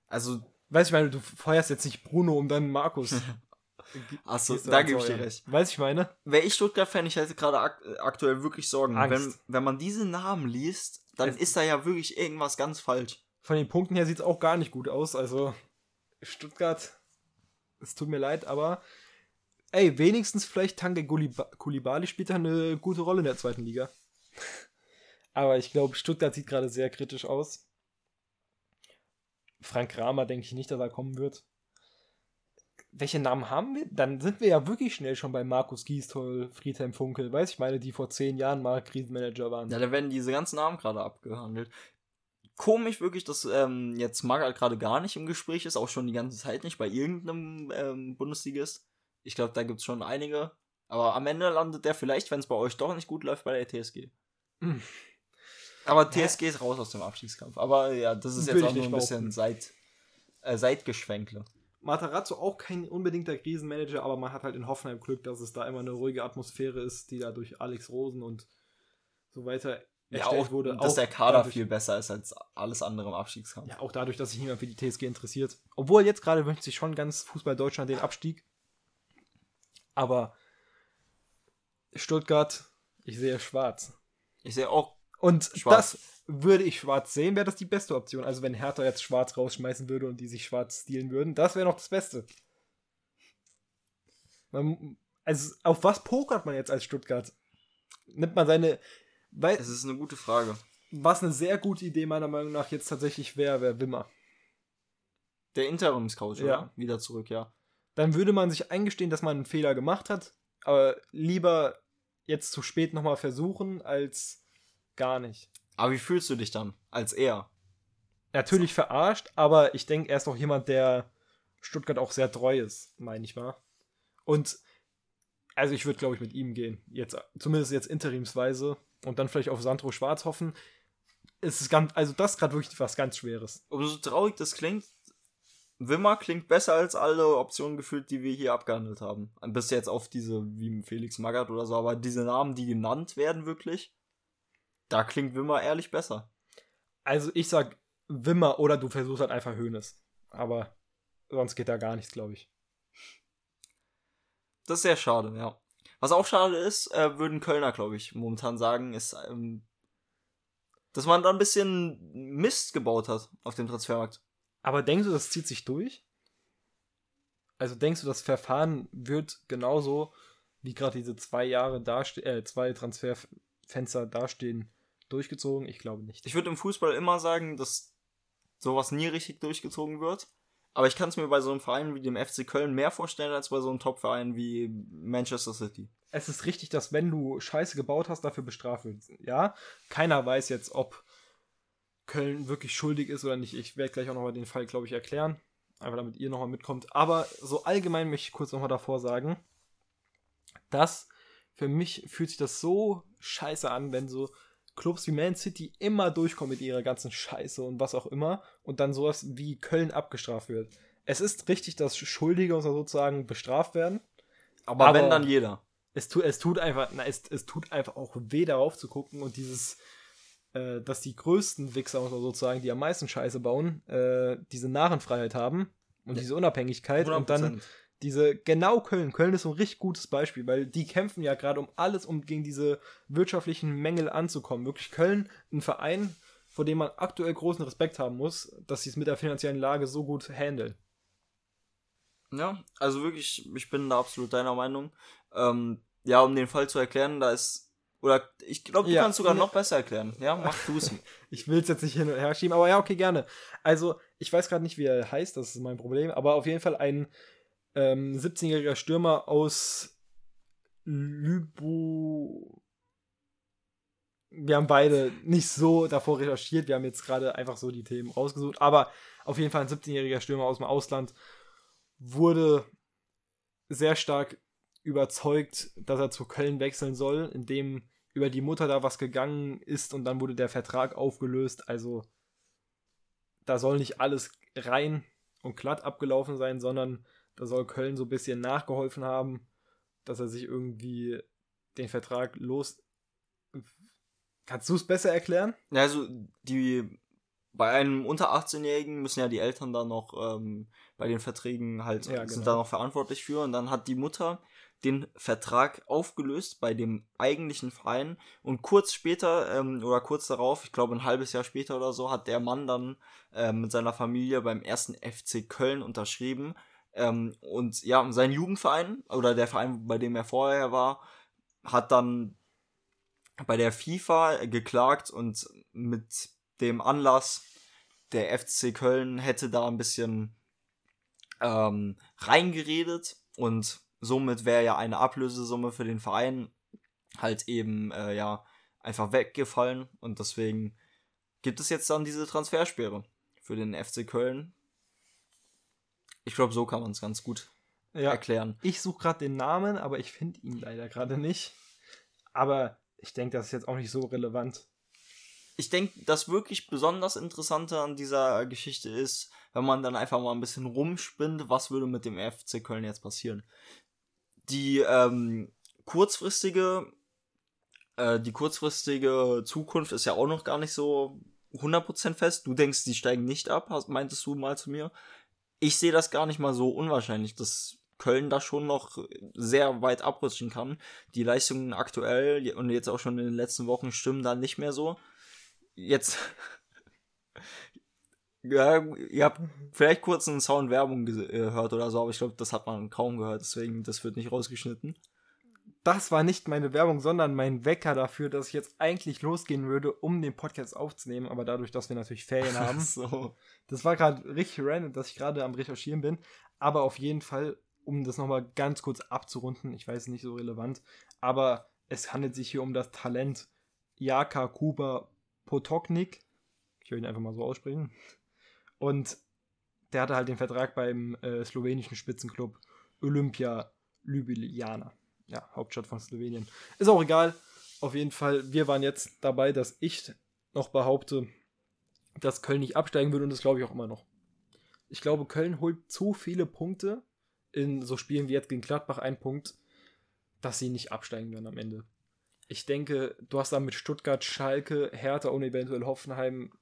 Also, Weißt du, ich meine, du feuerst jetzt nicht Bruno, um dann Markus. achso, da gebe ich dir recht. Weißt du, ich meine? Wäre ich Stuttgart-Fan, ich hätte gerade ak aktuell wirklich Sorgen. Angst. Wenn, wenn man diese Namen liest, dann Es- ist da ja wirklich irgendwas ganz falsch. Von den Punkten her sieht es auch gar nicht gut aus. Also, Stuttgart, es tut mir leid, aber ey, wenigstens vielleicht Guliba- Kulibali spielt da eine gute Rolle in der zweiten Liga. Aber ich glaube, Stuttgart sieht gerade sehr kritisch aus. Frank Kramer denke ich nicht, dass er kommen wird. Welche Namen haben wir? Dann sind wir ja wirklich schnell schon bei Markus Giestol, Friedhelm Funkel, weiß ich meine, die vor zehn Jahren mal Krisenmanager waren. Ja, da werden diese ganzen Namen gerade abgehandelt. Komisch wirklich, dass ähm, jetzt Magath gerade gar nicht im Gespräch ist, auch schon die ganze Zeit nicht bei irgendeinem ähm, Bundesligist. Ich glaube, da gibt es schon einige. Aber am Ende landet der vielleicht, wenn es bei euch doch nicht gut läuft, bei der TSG. Hm. Aber TSG ist raus aus dem Abstiegskampf. Aber ja, das ist jetzt auch nur ein bisschen Seit, äh, Seitgeschwenkle. Matarazzo auch kein unbedingter Krisenmanager, aber man hat halt in Hoffenheim Glück, dass es da immer eine ruhige Atmosphäre ist, die da durch Alex Rosen und so weiter Ja, erstellt auch, wurde. dass auch der Kader dadurch, viel besser ist als alles andere im Abstiegskampf. Ja, auch dadurch, dass sich niemand für die TSG interessiert. Obwohl jetzt gerade wünscht sich schon ganz Fußball Deutschland den Abstieg. Aber Stuttgart, ich sehe schwarz. Ich sehe auch, Und Schwarz. das würde ich schwarz sehen, wäre das die beste Option. Also wenn Hertha jetzt schwarz rausschmeißen würde und die sich schwarz stehlen würden, das wäre noch das Beste. Man, also auf was pokert man jetzt als Stuttgart? Nimmt man seine. Weil, es ist eine gute Frage. was eine sehr gute Idee meiner Meinung nach jetzt tatsächlich wäre, wäre Wimmer. Der Interimscoach, Ja. oder? Wieder zurück, ja. Dann würde man sich eingestehen, dass man einen Fehler gemacht hat, aber lieber jetzt zu spät nochmal versuchen, als gar nicht. Aber wie fühlst du dich dann als er? natürlich verarscht, aber ich denke, er ist auch jemand, der Stuttgart auch sehr treu ist, meine ich mal. Und also ich würde, glaube ich, mit ihm gehen. Jetzt, zumindest jetzt interimsweise. Und dann vielleicht auf Sandro Schwarz hoffen. Es ist ganz, also das ist gerade wirklich was ganz Schweres. Umso traurig das klingt, Wimmer klingt besser als alle Optionen gefühlt, die wir hier abgehandelt haben. Bis jetzt auf diese, wie Felix Magath oder so, aber diese Namen, die genannt werden, wirklich, da klingt Wimmer ehrlich besser. Also ich sag Wimmer oder du versuchst halt einfach Höhnes. Aber sonst geht da gar nichts, glaube ich. Das ist sehr schade, ja. Was auch schade ist, äh, würden Kölner, glaube ich, momentan sagen, ist, ähm, dass man da ein bisschen Mist gebaut hat auf dem Transfermarkt. Aber denkst du, das zieht sich durch? Also denkst du, das Verfahren wird genauso wie gerade diese zwei Jahre daste äh, zwei Transferfenster dastehen, durchgezogen? Ich glaube nicht. Ich würde im Fußball immer sagen, dass sowas nie richtig durchgezogen wird. Aber ich kann es mir bei so einem Verein wie dem FC Köln mehr vorstellen als bei so einem Top-Verein wie Manchester City. Es ist richtig, dass wenn du Scheiße gebaut hast, dafür bestraft wirst. Ja, keiner weiß jetzt, ob Köln wirklich schuldig ist oder nicht. Ich werde gleich auch nochmal den Fall, glaube ich, erklären. Einfach damit ihr nochmal mitkommt. Aber so allgemein möchte ich kurz nochmal davor sagen, dass für mich fühlt sich das so scheiße an, wenn so Clubs wie Man City immer durchkommen mit ihrer ganzen Scheiße und was auch immer und dann sowas wie Köln abgestraft wird. Es ist richtig, dass Schuldige sozusagen bestraft werden. Aber, Aber- wenn dann jeder. Es, tu, es tut einfach, na, es, es tut einfach auch weh, darauf zu gucken und dieses, äh, dass die größten Wichser sozusagen, die am meisten Scheiße bauen, äh, diese Narrenfreiheit haben und Ja. diese Unabhängigkeit und dann 100%. Diese, genau Köln. Köln ist so ein richtig gutes Beispiel, weil die kämpfen ja gerade um alles, um gegen diese wirtschaftlichen Mängel anzukommen. Wirklich Köln, ein Verein, vor dem man aktuell großen Respekt haben muss, dass sie es mit der finanziellen Lage so gut handeln. Ja, also wirklich, ich bin da absolut deiner Meinung. Ähm, ja, um den Fall zu erklären, da ist. Oder ich glaube, du Ja. kannst sogar noch besser erklären. Ja, mach du es. Ich will es jetzt nicht hin und her schieben, aber ja, okay, gerne. Also, ich weiß gerade nicht, wie er heißt, das ist mein Problem, aber auf jeden Fall ein ähm, 17-jähriger Stürmer aus Lübu. Wir haben beide nicht so davor recherchiert, wir haben jetzt gerade einfach so die Themen rausgesucht, aber auf jeden Fall ein 17-jähriger Stürmer aus dem Ausland wurde sehr stark überzeugt, dass er zu Köln wechseln soll, indem über die Mutter da was gegangen ist und dann wurde der Vertrag aufgelöst. Also da soll nicht alles rein und glatt abgelaufen sein, sondern Da soll Köln so ein bisschen nachgeholfen haben, dass er sich irgendwie den Vertrag los. Kannst du es besser erklären? Ja, also die bei einem unter 18-Jährigen müssen ja die Eltern da noch ähm, bei den Verträgen halt Ja, sind genau. da noch verantwortlich für und dann hat die Mutter den Vertrag aufgelöst bei dem eigentlichen Verein und kurz später ähm, oder kurz darauf, ich glaube ein halbes Jahr später oder so, hat der Mann dann ähm, mit seiner Familie beim ersten FC Köln unterschrieben ähm, und ja, sein Jugendverein oder der Verein, bei dem er vorher war, hat dann bei der FIFA geklagt und mit dem Anlass, der FC Köln hätte da ein bisschen ähm, reingeredet und somit wäre ja eine Ablösesumme für den Verein halt eben äh, ja einfach weggefallen und deswegen gibt es jetzt dann diese Transfersperre für den FC Köln. Ich glaube, so kann man es ganz gut Ja. erklären. Ich suche gerade den Namen, aber ich finde ihn leider gerade nicht. Aber ich denke, das ist jetzt auch nicht so relevant. ich denke, das wirklich besonders Interessante an dieser Geschichte ist, wenn man dann einfach mal ein bisschen rumspinnt, was würde mit dem FC Köln jetzt passieren. Die ähm, kurzfristige, äh, die kurzfristige Zukunft ist ja auch noch gar nicht so 100% fest. Du denkst, die steigen nicht ab, hast, meintest du mal zu mir. Ich sehe das gar nicht mal so unwahrscheinlich, dass Köln da schon noch sehr weit abrutschen kann. Die Leistungen aktuell und jetzt auch schon in den letzten Wochen stimmen da nicht mehr so jetzt. ja, ihr habt vielleicht kurz einen Sound Werbung ge- gehört oder so, aber ich glaube, das hat man kaum gehört, deswegen, das wird nicht rausgeschnitten. Das war nicht meine Werbung, sondern mein Wecker dafür, dass ich jetzt eigentlich losgehen würde, um den Podcast aufzunehmen. Aber dadurch, dass wir natürlich Ferien haben, so. das war gerade richtig random, dass ich gerade am Recherchieren bin. Aber auf jeden Fall, um das nochmal ganz kurz abzurunden, ich weiß nicht so relevant, aber es handelt sich hier um das Talent Jaka Kuba Potoknik. Ich will ihn einfach mal so aussprechen. Und der hatte halt den Vertrag beim äh, slowenischen Spitzenclub Olympia Ljubljana. Ja, Hauptstadt von Slowenien. Ist auch egal. Auf jeden Fall, wir waren jetzt dabei, dass ich noch behaupte, dass Köln nicht absteigen würde und das glaube ich auch immer noch. Ich glaube, Köln holt zu viele Punkte in so Spielen wie jetzt gegen Gladbach einen Punkt, dass sie nicht absteigen werden am Ende. Ich denke, du hast da mit Stuttgart, Schalke, Hertha und eventuell Hoffenheim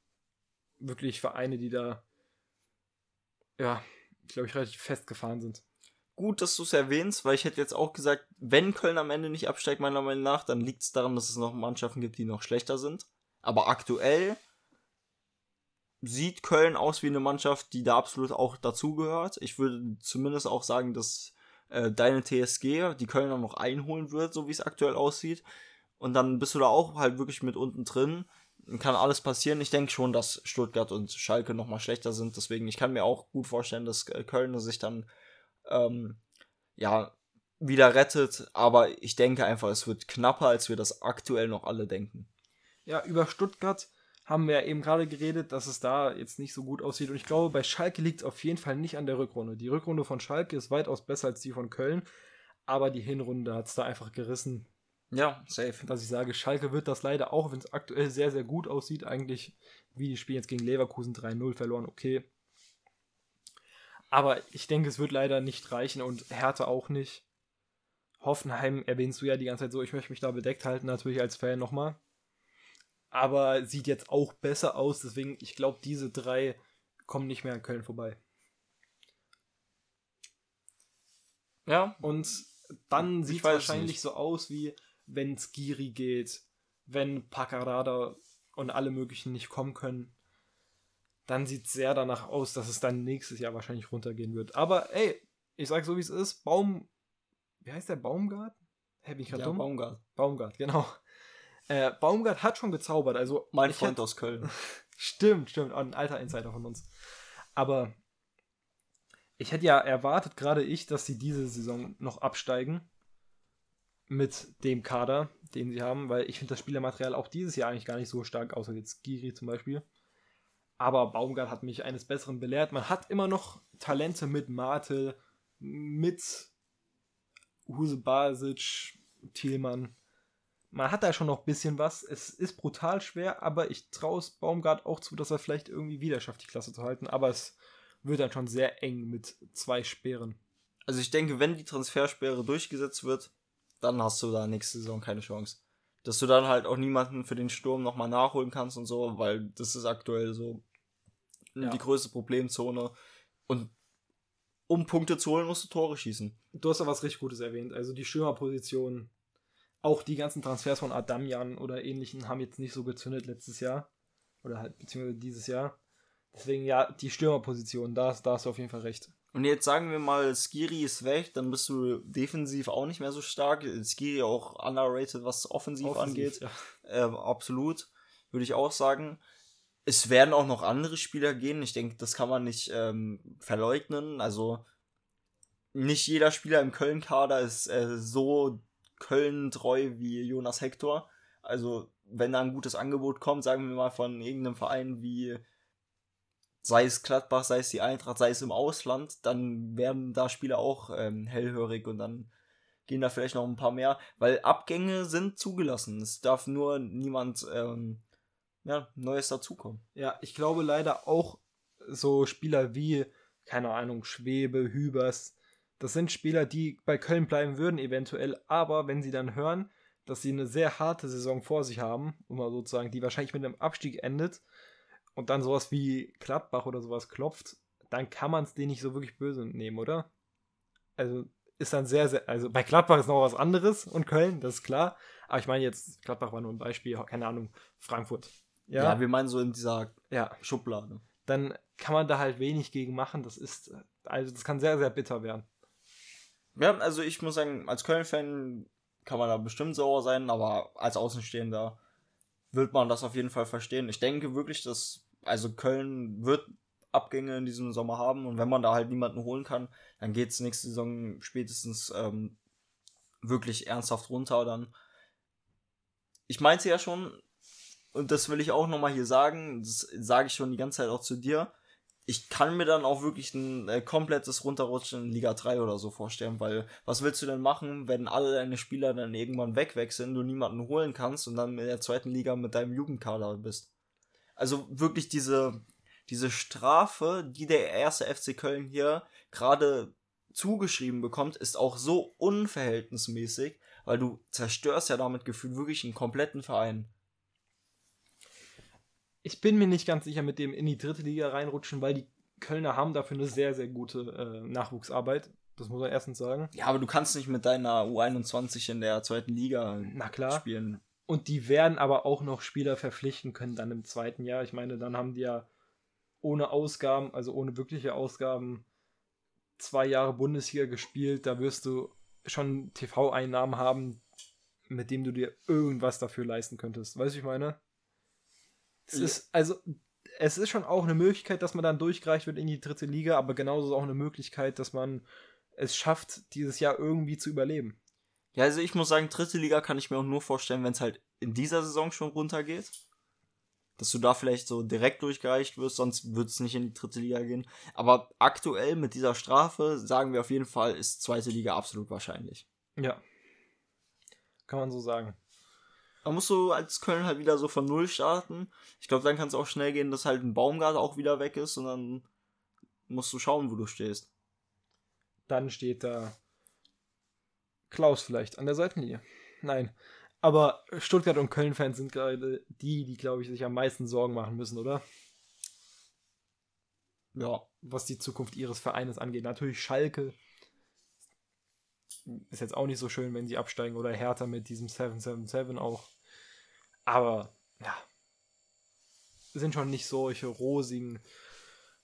wirklich Vereine, die da, ja, glaube ich, relativ festgefahren sind. Gut, dass du es erwähnst, weil ich hätte jetzt auch gesagt, wenn Köln am Ende nicht absteigt, meiner Meinung nach, dann liegt es daran, dass es noch Mannschaften gibt, die noch schlechter sind. Aber aktuell sieht Köln aus wie eine Mannschaft, die da absolut auch dazugehört. Ich würde zumindest auch sagen, dass äh, deine TSG die Kölner noch einholen wird, so wie es aktuell aussieht. Und dann bist du da auch halt wirklich mit unten drin. Kann alles passieren. Ich denke schon, dass Stuttgart und Schalke noch mal schlechter sind. Deswegen, ich kann mir auch gut vorstellen, dass äh, Köln sich dann ähm, ja wieder rettet. Aber ich denke einfach, es wird knapper, als wir das aktuell noch alle denken. Ja, über Stuttgart haben wir ja eben gerade geredet, dass es da jetzt nicht so gut aussieht. Und ich glaube, bei Schalke liegt es auf jeden Fall nicht an der Rückrunde. Die Rückrunde von Schalke ist weitaus besser als die von Köln. Aber die Hinrunde hat es da einfach gerissen, Ja, safe. dass ich sage, Schalke wird das leider auch, wenn es aktuell sehr, sehr gut aussieht. Eigentlich, wie die spielen jetzt gegen Leverkusen 3-0 verloren, okay. Aber ich denke, es wird leider nicht reichen und Hertha auch nicht. Hoffenheim erwähnst du ja die ganze Zeit so, ich möchte mich da bedeckt halten, natürlich als Fan nochmal. Aber sieht jetzt auch besser aus, deswegen, ich glaube, diese drei kommen nicht mehr an Köln vorbei. Ja, Und dann sieht es wahrscheinlich nicht. so aus, wie wenn Skiri geht, wenn Paccarada und alle möglichen nicht kommen können. Dann sieht es sehr danach aus, dass es dann nächstes Jahr wahrscheinlich runtergehen wird. Aber ey, ich sag so wie es ist, Baum. Wie heißt der Baumgart? Hä, bin ja? Baumgart. Baumgart, genau. Äh, Baumgart hat schon gezaubert, also Mein Freund hätte- aus Köln. Stimmt, stimmt. Auch Ein alter Insider von uns. Aber ich hätte ja erwartet, gerade ich, dass sie diese Saison noch absteigen. Mit dem Kader, den sie haben, weil ich finde das Spielermaterial auch dieses Jahr eigentlich gar nicht so stark, außer jetzt Giri zum Beispiel. Aber Baumgart hat mich eines Besseren belehrt. Man hat immer noch Talente mit Martel, mit Huse Basic, Thielmann. Man hat da schon noch ein bisschen was. Es ist brutal schwer, aber ich traue es Baumgart auch zu, dass er vielleicht irgendwie wieder schafft, die Klasse zu halten. Aber es wird dann schon sehr eng mit zwei Speeren. Also ich denke, wenn die Transfersperre durchgesetzt wird, dann hast du da nächste Saison keine Chance. Dass du dann halt auch niemanden für den Sturm nochmal nachholen kannst und so, weil das ist aktuell so Ja. die größte Problemzone. Und um Punkte zu holen, musst du Tore schießen. Du hast da was richtig Gutes erwähnt. Also die Stürmerposition, auch die ganzen Transfers von Adamian oder ähnlichen haben jetzt nicht so gezündet letztes Jahr. Oder halt, beziehungsweise dieses Jahr. Deswegen, ja, die Stürmerposition, da, da hast du auf jeden Fall recht. Und jetzt sagen wir mal, Skiri ist weg, dann bist du defensiv auch nicht mehr so stark. Skiri auch underrated, was offensiv, angeht. ja. Ähm, absolut, würde ich auch sagen. Es werden auch noch andere Spieler gehen. Ich denke, das kann man nicht ähm, verleugnen. Also nicht jeder Spieler im Köln-Kader ist äh, so Köln-treu wie Jonas Hector. Also wenn da ein gutes Angebot kommt, sagen wir mal von irgendeinem Verein wie sei es Gladbach, sei es die Eintracht, sei es im Ausland, dann werden da Spieler auch ähm, hellhörig und dann gehen da vielleicht noch ein paar mehr, weil Abgänge sind zugelassen. Es darf nur niemand ähm, ja, Neues dazukommen. Ja, ich glaube leider auch so Spieler wie, keine Ahnung, Schwebe, Hübers, das sind Spieler, die bei Köln bleiben würden eventuell, aber wenn sie dann hören, dass sie eine sehr harte Saison vor sich haben, um mal sozusagen, die wahrscheinlich mit einem Abstieg endet und dann sowas wie Gladbach oder sowas klopft, dann kann man es denen nicht so wirklich böse nehmen, oder? Also ist dann sehr, sehr, also bei Gladbach ist noch was anderes und Köln, das ist klar, aber ich meine jetzt, Gladbach war nur ein Beispiel, keine Ahnung, Frankfurt. Ja, Ja, wir meinen so in dieser ja, Schublade. dann kann man da halt wenig gegen machen. Das ist, also das kann sehr, sehr bitter werden. Ja, also ich muss sagen, als Köln-Fan kann man da bestimmt sauer sein, aber als Außenstehender wird man das auf jeden Fall verstehen. Ich denke wirklich, dass, also Köln wird Abgänge in diesem Sommer haben und wenn man da halt niemanden holen kann, dann geht es nächste Saison spätestens ähm, wirklich ernsthaft runter dann. Ich meinte ja schon, und das will ich auch nochmal hier sagen, das sage ich schon die ganze Zeit auch zu dir, ich kann mir dann auch wirklich ein äh, komplettes Runterrutschen in Liga 3 oder so vorstellen, weil was willst du denn machen, wenn alle deine Spieler dann irgendwann wegwechseln, du niemanden holen kannst und dann in der zweiten Liga mit deinem Jugendkader bist? Also wirklich diese, diese Strafe, die der erste FC Köln hier gerade zugeschrieben bekommt, ist auch so unverhältnismäßig, weil du zerstörst ja damit gefühlt wirklich einen kompletten Verein. Ich bin mir nicht ganz sicher mit dem in die dritte Liga reinrutschen, weil die Kölner haben dafür eine sehr, sehr gute äh, Nachwuchsarbeit. Das muss man erstens sagen. Ja, aber du kannst nicht mit deiner U21 in der zweiten Liga Na klar. spielen. Und die werden aber auch noch Spieler verpflichten können dann im zweiten Jahr. Ich meine, dann haben die ja ohne Ausgaben, also ohne wirkliche Ausgaben, zwei Jahre Bundesliga gespielt. Da wirst du schon TV-Einnahmen haben, mit dem du dir irgendwas dafür leisten könntest. Weißt du, ich meine? Es Ja. ist, also, es ist schon auch eine Möglichkeit, dass man dann durchgereicht wird in die dritte Liga, aber genauso ist auch eine Möglichkeit, dass man es schafft, dieses Jahr irgendwie zu überleben. Ja, also ich muss sagen, dritte Liga kann ich mir auch nur vorstellen, wenn es halt in dieser Saison schon runtergeht. Dass du da vielleicht so direkt durchgereicht wirst, sonst wird es nicht in die dritte Liga gehen. Aber aktuell mit dieser Strafe sagen wir auf jeden Fall, ist zweite Liga absolut wahrscheinlich. Ja. Kann man so sagen. Da musst du als Köln halt wieder so von Null starten. Ich glaube, dann kann es auch schnell gehen, dass halt ein Baumgart auch wieder weg ist und dann musst du schauen, wo du stehst. Dann steht da Klaus vielleicht an der Seitenlinie. Nein. Aber Stuttgart und Köln-Fans sind gerade die, die, glaube ich, sich am meisten Sorgen machen müssen, oder? Ja. Was die Zukunft ihres Vereines angeht. Natürlich Schalke. Ist jetzt auch nicht so schön, wenn sie absteigen. Oder Hertha mit diesem 777 auch. Aber, ja. Sind schon nicht solche rosigen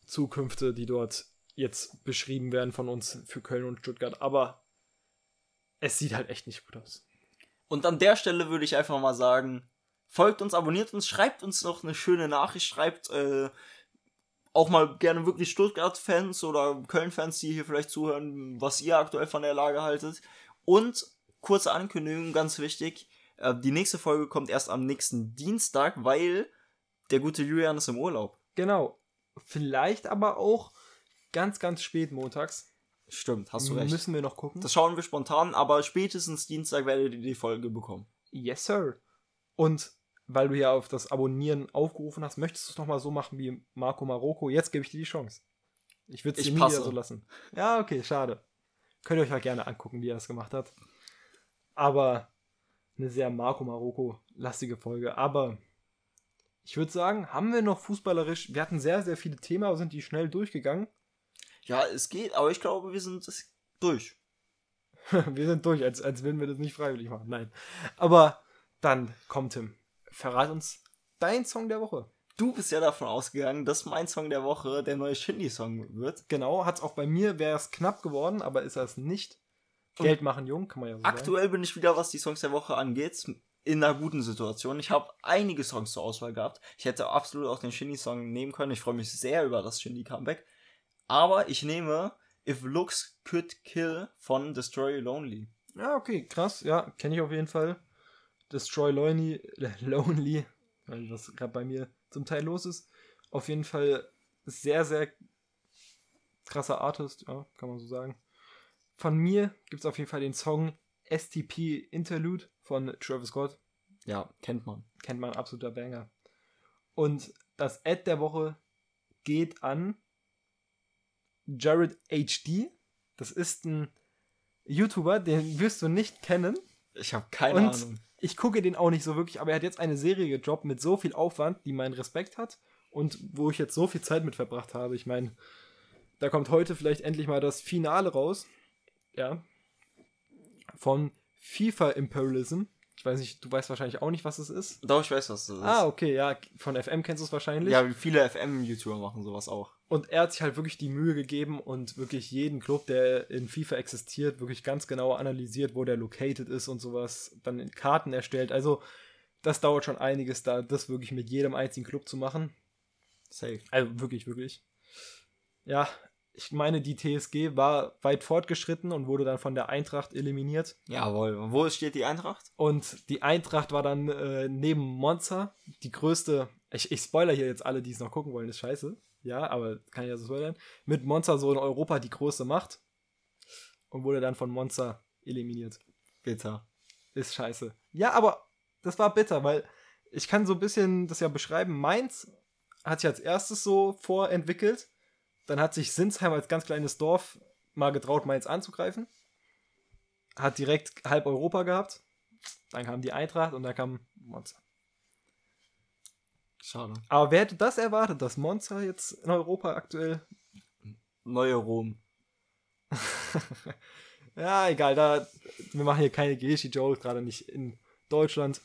Zukünfte, die dort jetzt beschrieben werden von uns für Köln und Stuttgart. Aber es sieht halt echt nicht gut aus. Und an der Stelle würde ich einfach mal sagen, folgt uns, abonniert uns, schreibt uns noch eine schöne Nachricht, schreibt äh, auch mal gerne wirklich Stuttgart-Fans oder Köln-Fans, die hier vielleicht zuhören, was ihr aktuell von der Lage haltet. Und kurze Ankündigung, ganz wichtig, äh, die nächste Folge kommt erst am nächsten Dienstag, weil der gute Julian ist im Urlaub. Genau. Vielleicht aber auch ganz, ganz spät montags. Stimmt, hast du recht. Müssen wir noch gucken. Das schauen wir spontan, aber spätestens Dienstag werdet ihr die Folge bekommen. Yes, sir. Und weil du ja auf das Abonnieren aufgerufen hast, möchtest du es nochmal so machen wie Marco Marokko? Jetzt gebe ich dir die Chance. Ich würde es nie wieder so lassen. Ja, okay, schade. Könnt ihr euch mal gerne angucken, wie er das gemacht hat. Aber eine sehr Marco Marokko-lastige Folge. Aber ich würde sagen, haben wir noch fußballerisch, wir hatten sehr, sehr viele Themen, aber sind die schnell durchgegangen. Ja, es geht, aber ich glaube, wir sind durch. wir sind durch, als, als würden wir das nicht freiwillig machen. Nein. Aber dann, komm, Tim, verrat uns dein Song der Woche. Du bist ja davon ausgegangen, dass mein Song der Woche der neue Shindy-Song wird. Genau, hat es auch bei mir, wäre es knapp geworden, aber ist es nicht. Geld machen jung, kann man ja so Aktuell sagen. bin ich wieder, was die Songs der Woche angeht, in einer guten Situation. Ich habe einige Songs zur Auswahl gehabt. Ich hätte absolut auch den Shindy-Song nehmen können. Ich freue mich sehr über das Shindy-Comeback. Aber ich nehme If Looks Could Kill von Destroy Lonely. Ja, okay, krass. Ja, kenne ich auf jeden Fall. Destroy Lonely, Lonely, was gerade bei mir zum Teil los ist. Auf jeden Fall sehr, sehr krasser Artist, ja, kann man so sagen. Von mir gibt es auf jeden Fall den Song STP Interlude von Travis Scott. Ja, kennt man. Kennt man, absoluter Banger. Und das Ad der Woche geht an Jared HD. Das ist ein YouTuber, den wirst du nicht kennen. Ich habe keine Und Ahnung. Ich gucke den auch nicht so wirklich, aber er hat jetzt eine Serie gedroppt mit so viel Aufwand, die meinen Respekt hat und wo ich jetzt so viel Zeit mit verbracht habe. Ich meine, da kommt heute vielleicht endlich mal das Finale raus. Ja. Von FIFA Imperialism. Ich weiß nicht, du weißt wahrscheinlich auch nicht, was es ist. Doch, ich weiß, was es ist. Ah, okay, ja. Von FM kennst du es wahrscheinlich. Ja, viele FM-YouTuber machen sowas auch. Und er hat sich halt wirklich die Mühe gegeben und wirklich jeden Club, der in FIFA existiert, wirklich ganz genau analysiert, wo der located ist und sowas. Dann Karten erstellt. Also, das dauert schon einiges da, das wirklich mit jedem einzigen Club zu machen. Safe. Also, wirklich, wirklich. Ja, ich meine, die TSG war weit fortgeschritten und wurde dann von der Eintracht eliminiert. Jawohl. Wo steht die Eintracht? Und die Eintracht war dann äh, neben Monza die größte. Ich, ich spoiler hier jetzt alle, die es noch gucken wollen, ist scheiße. Ja, aber kann ich ja so spoilern. Mit Monza so in Europa die größte Macht. Und wurde dann von Monza eliminiert. Bitter. Ist scheiße. Ja, aber das war bitter, weil ich kann so ein bisschen das ja beschreiben. Mainz hat sich als erstes so vorentwickelt dann hat sich Sinsheim als ganz kleines Dorf mal getraut, Mainz anzugreifen. Hat direkt halb Europa gehabt. Dann kam die Eintracht und dann kam Monza. Schade. Aber wer hätte das erwartet, dass Monza jetzt in Europa aktuell. Neue Rom. ja, egal, da, wir machen hier keine Geschi-Jokes, gerade nicht in Deutschland.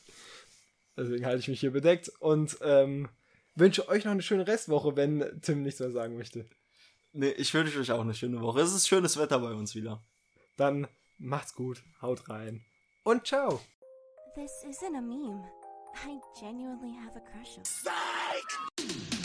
Deswegen halte ich mich hier bedeckt und ähm, wünsche euch noch eine schöne Restwoche, wenn Tim nichts mehr sagen möchte. Nee, ich wünsche euch auch eine schöne Woche. Es ist schönes Wetter bei uns wieder. Dann macht's gut, haut rein und ciao. This isn't a meme. I genuinely have a crush on. Psych!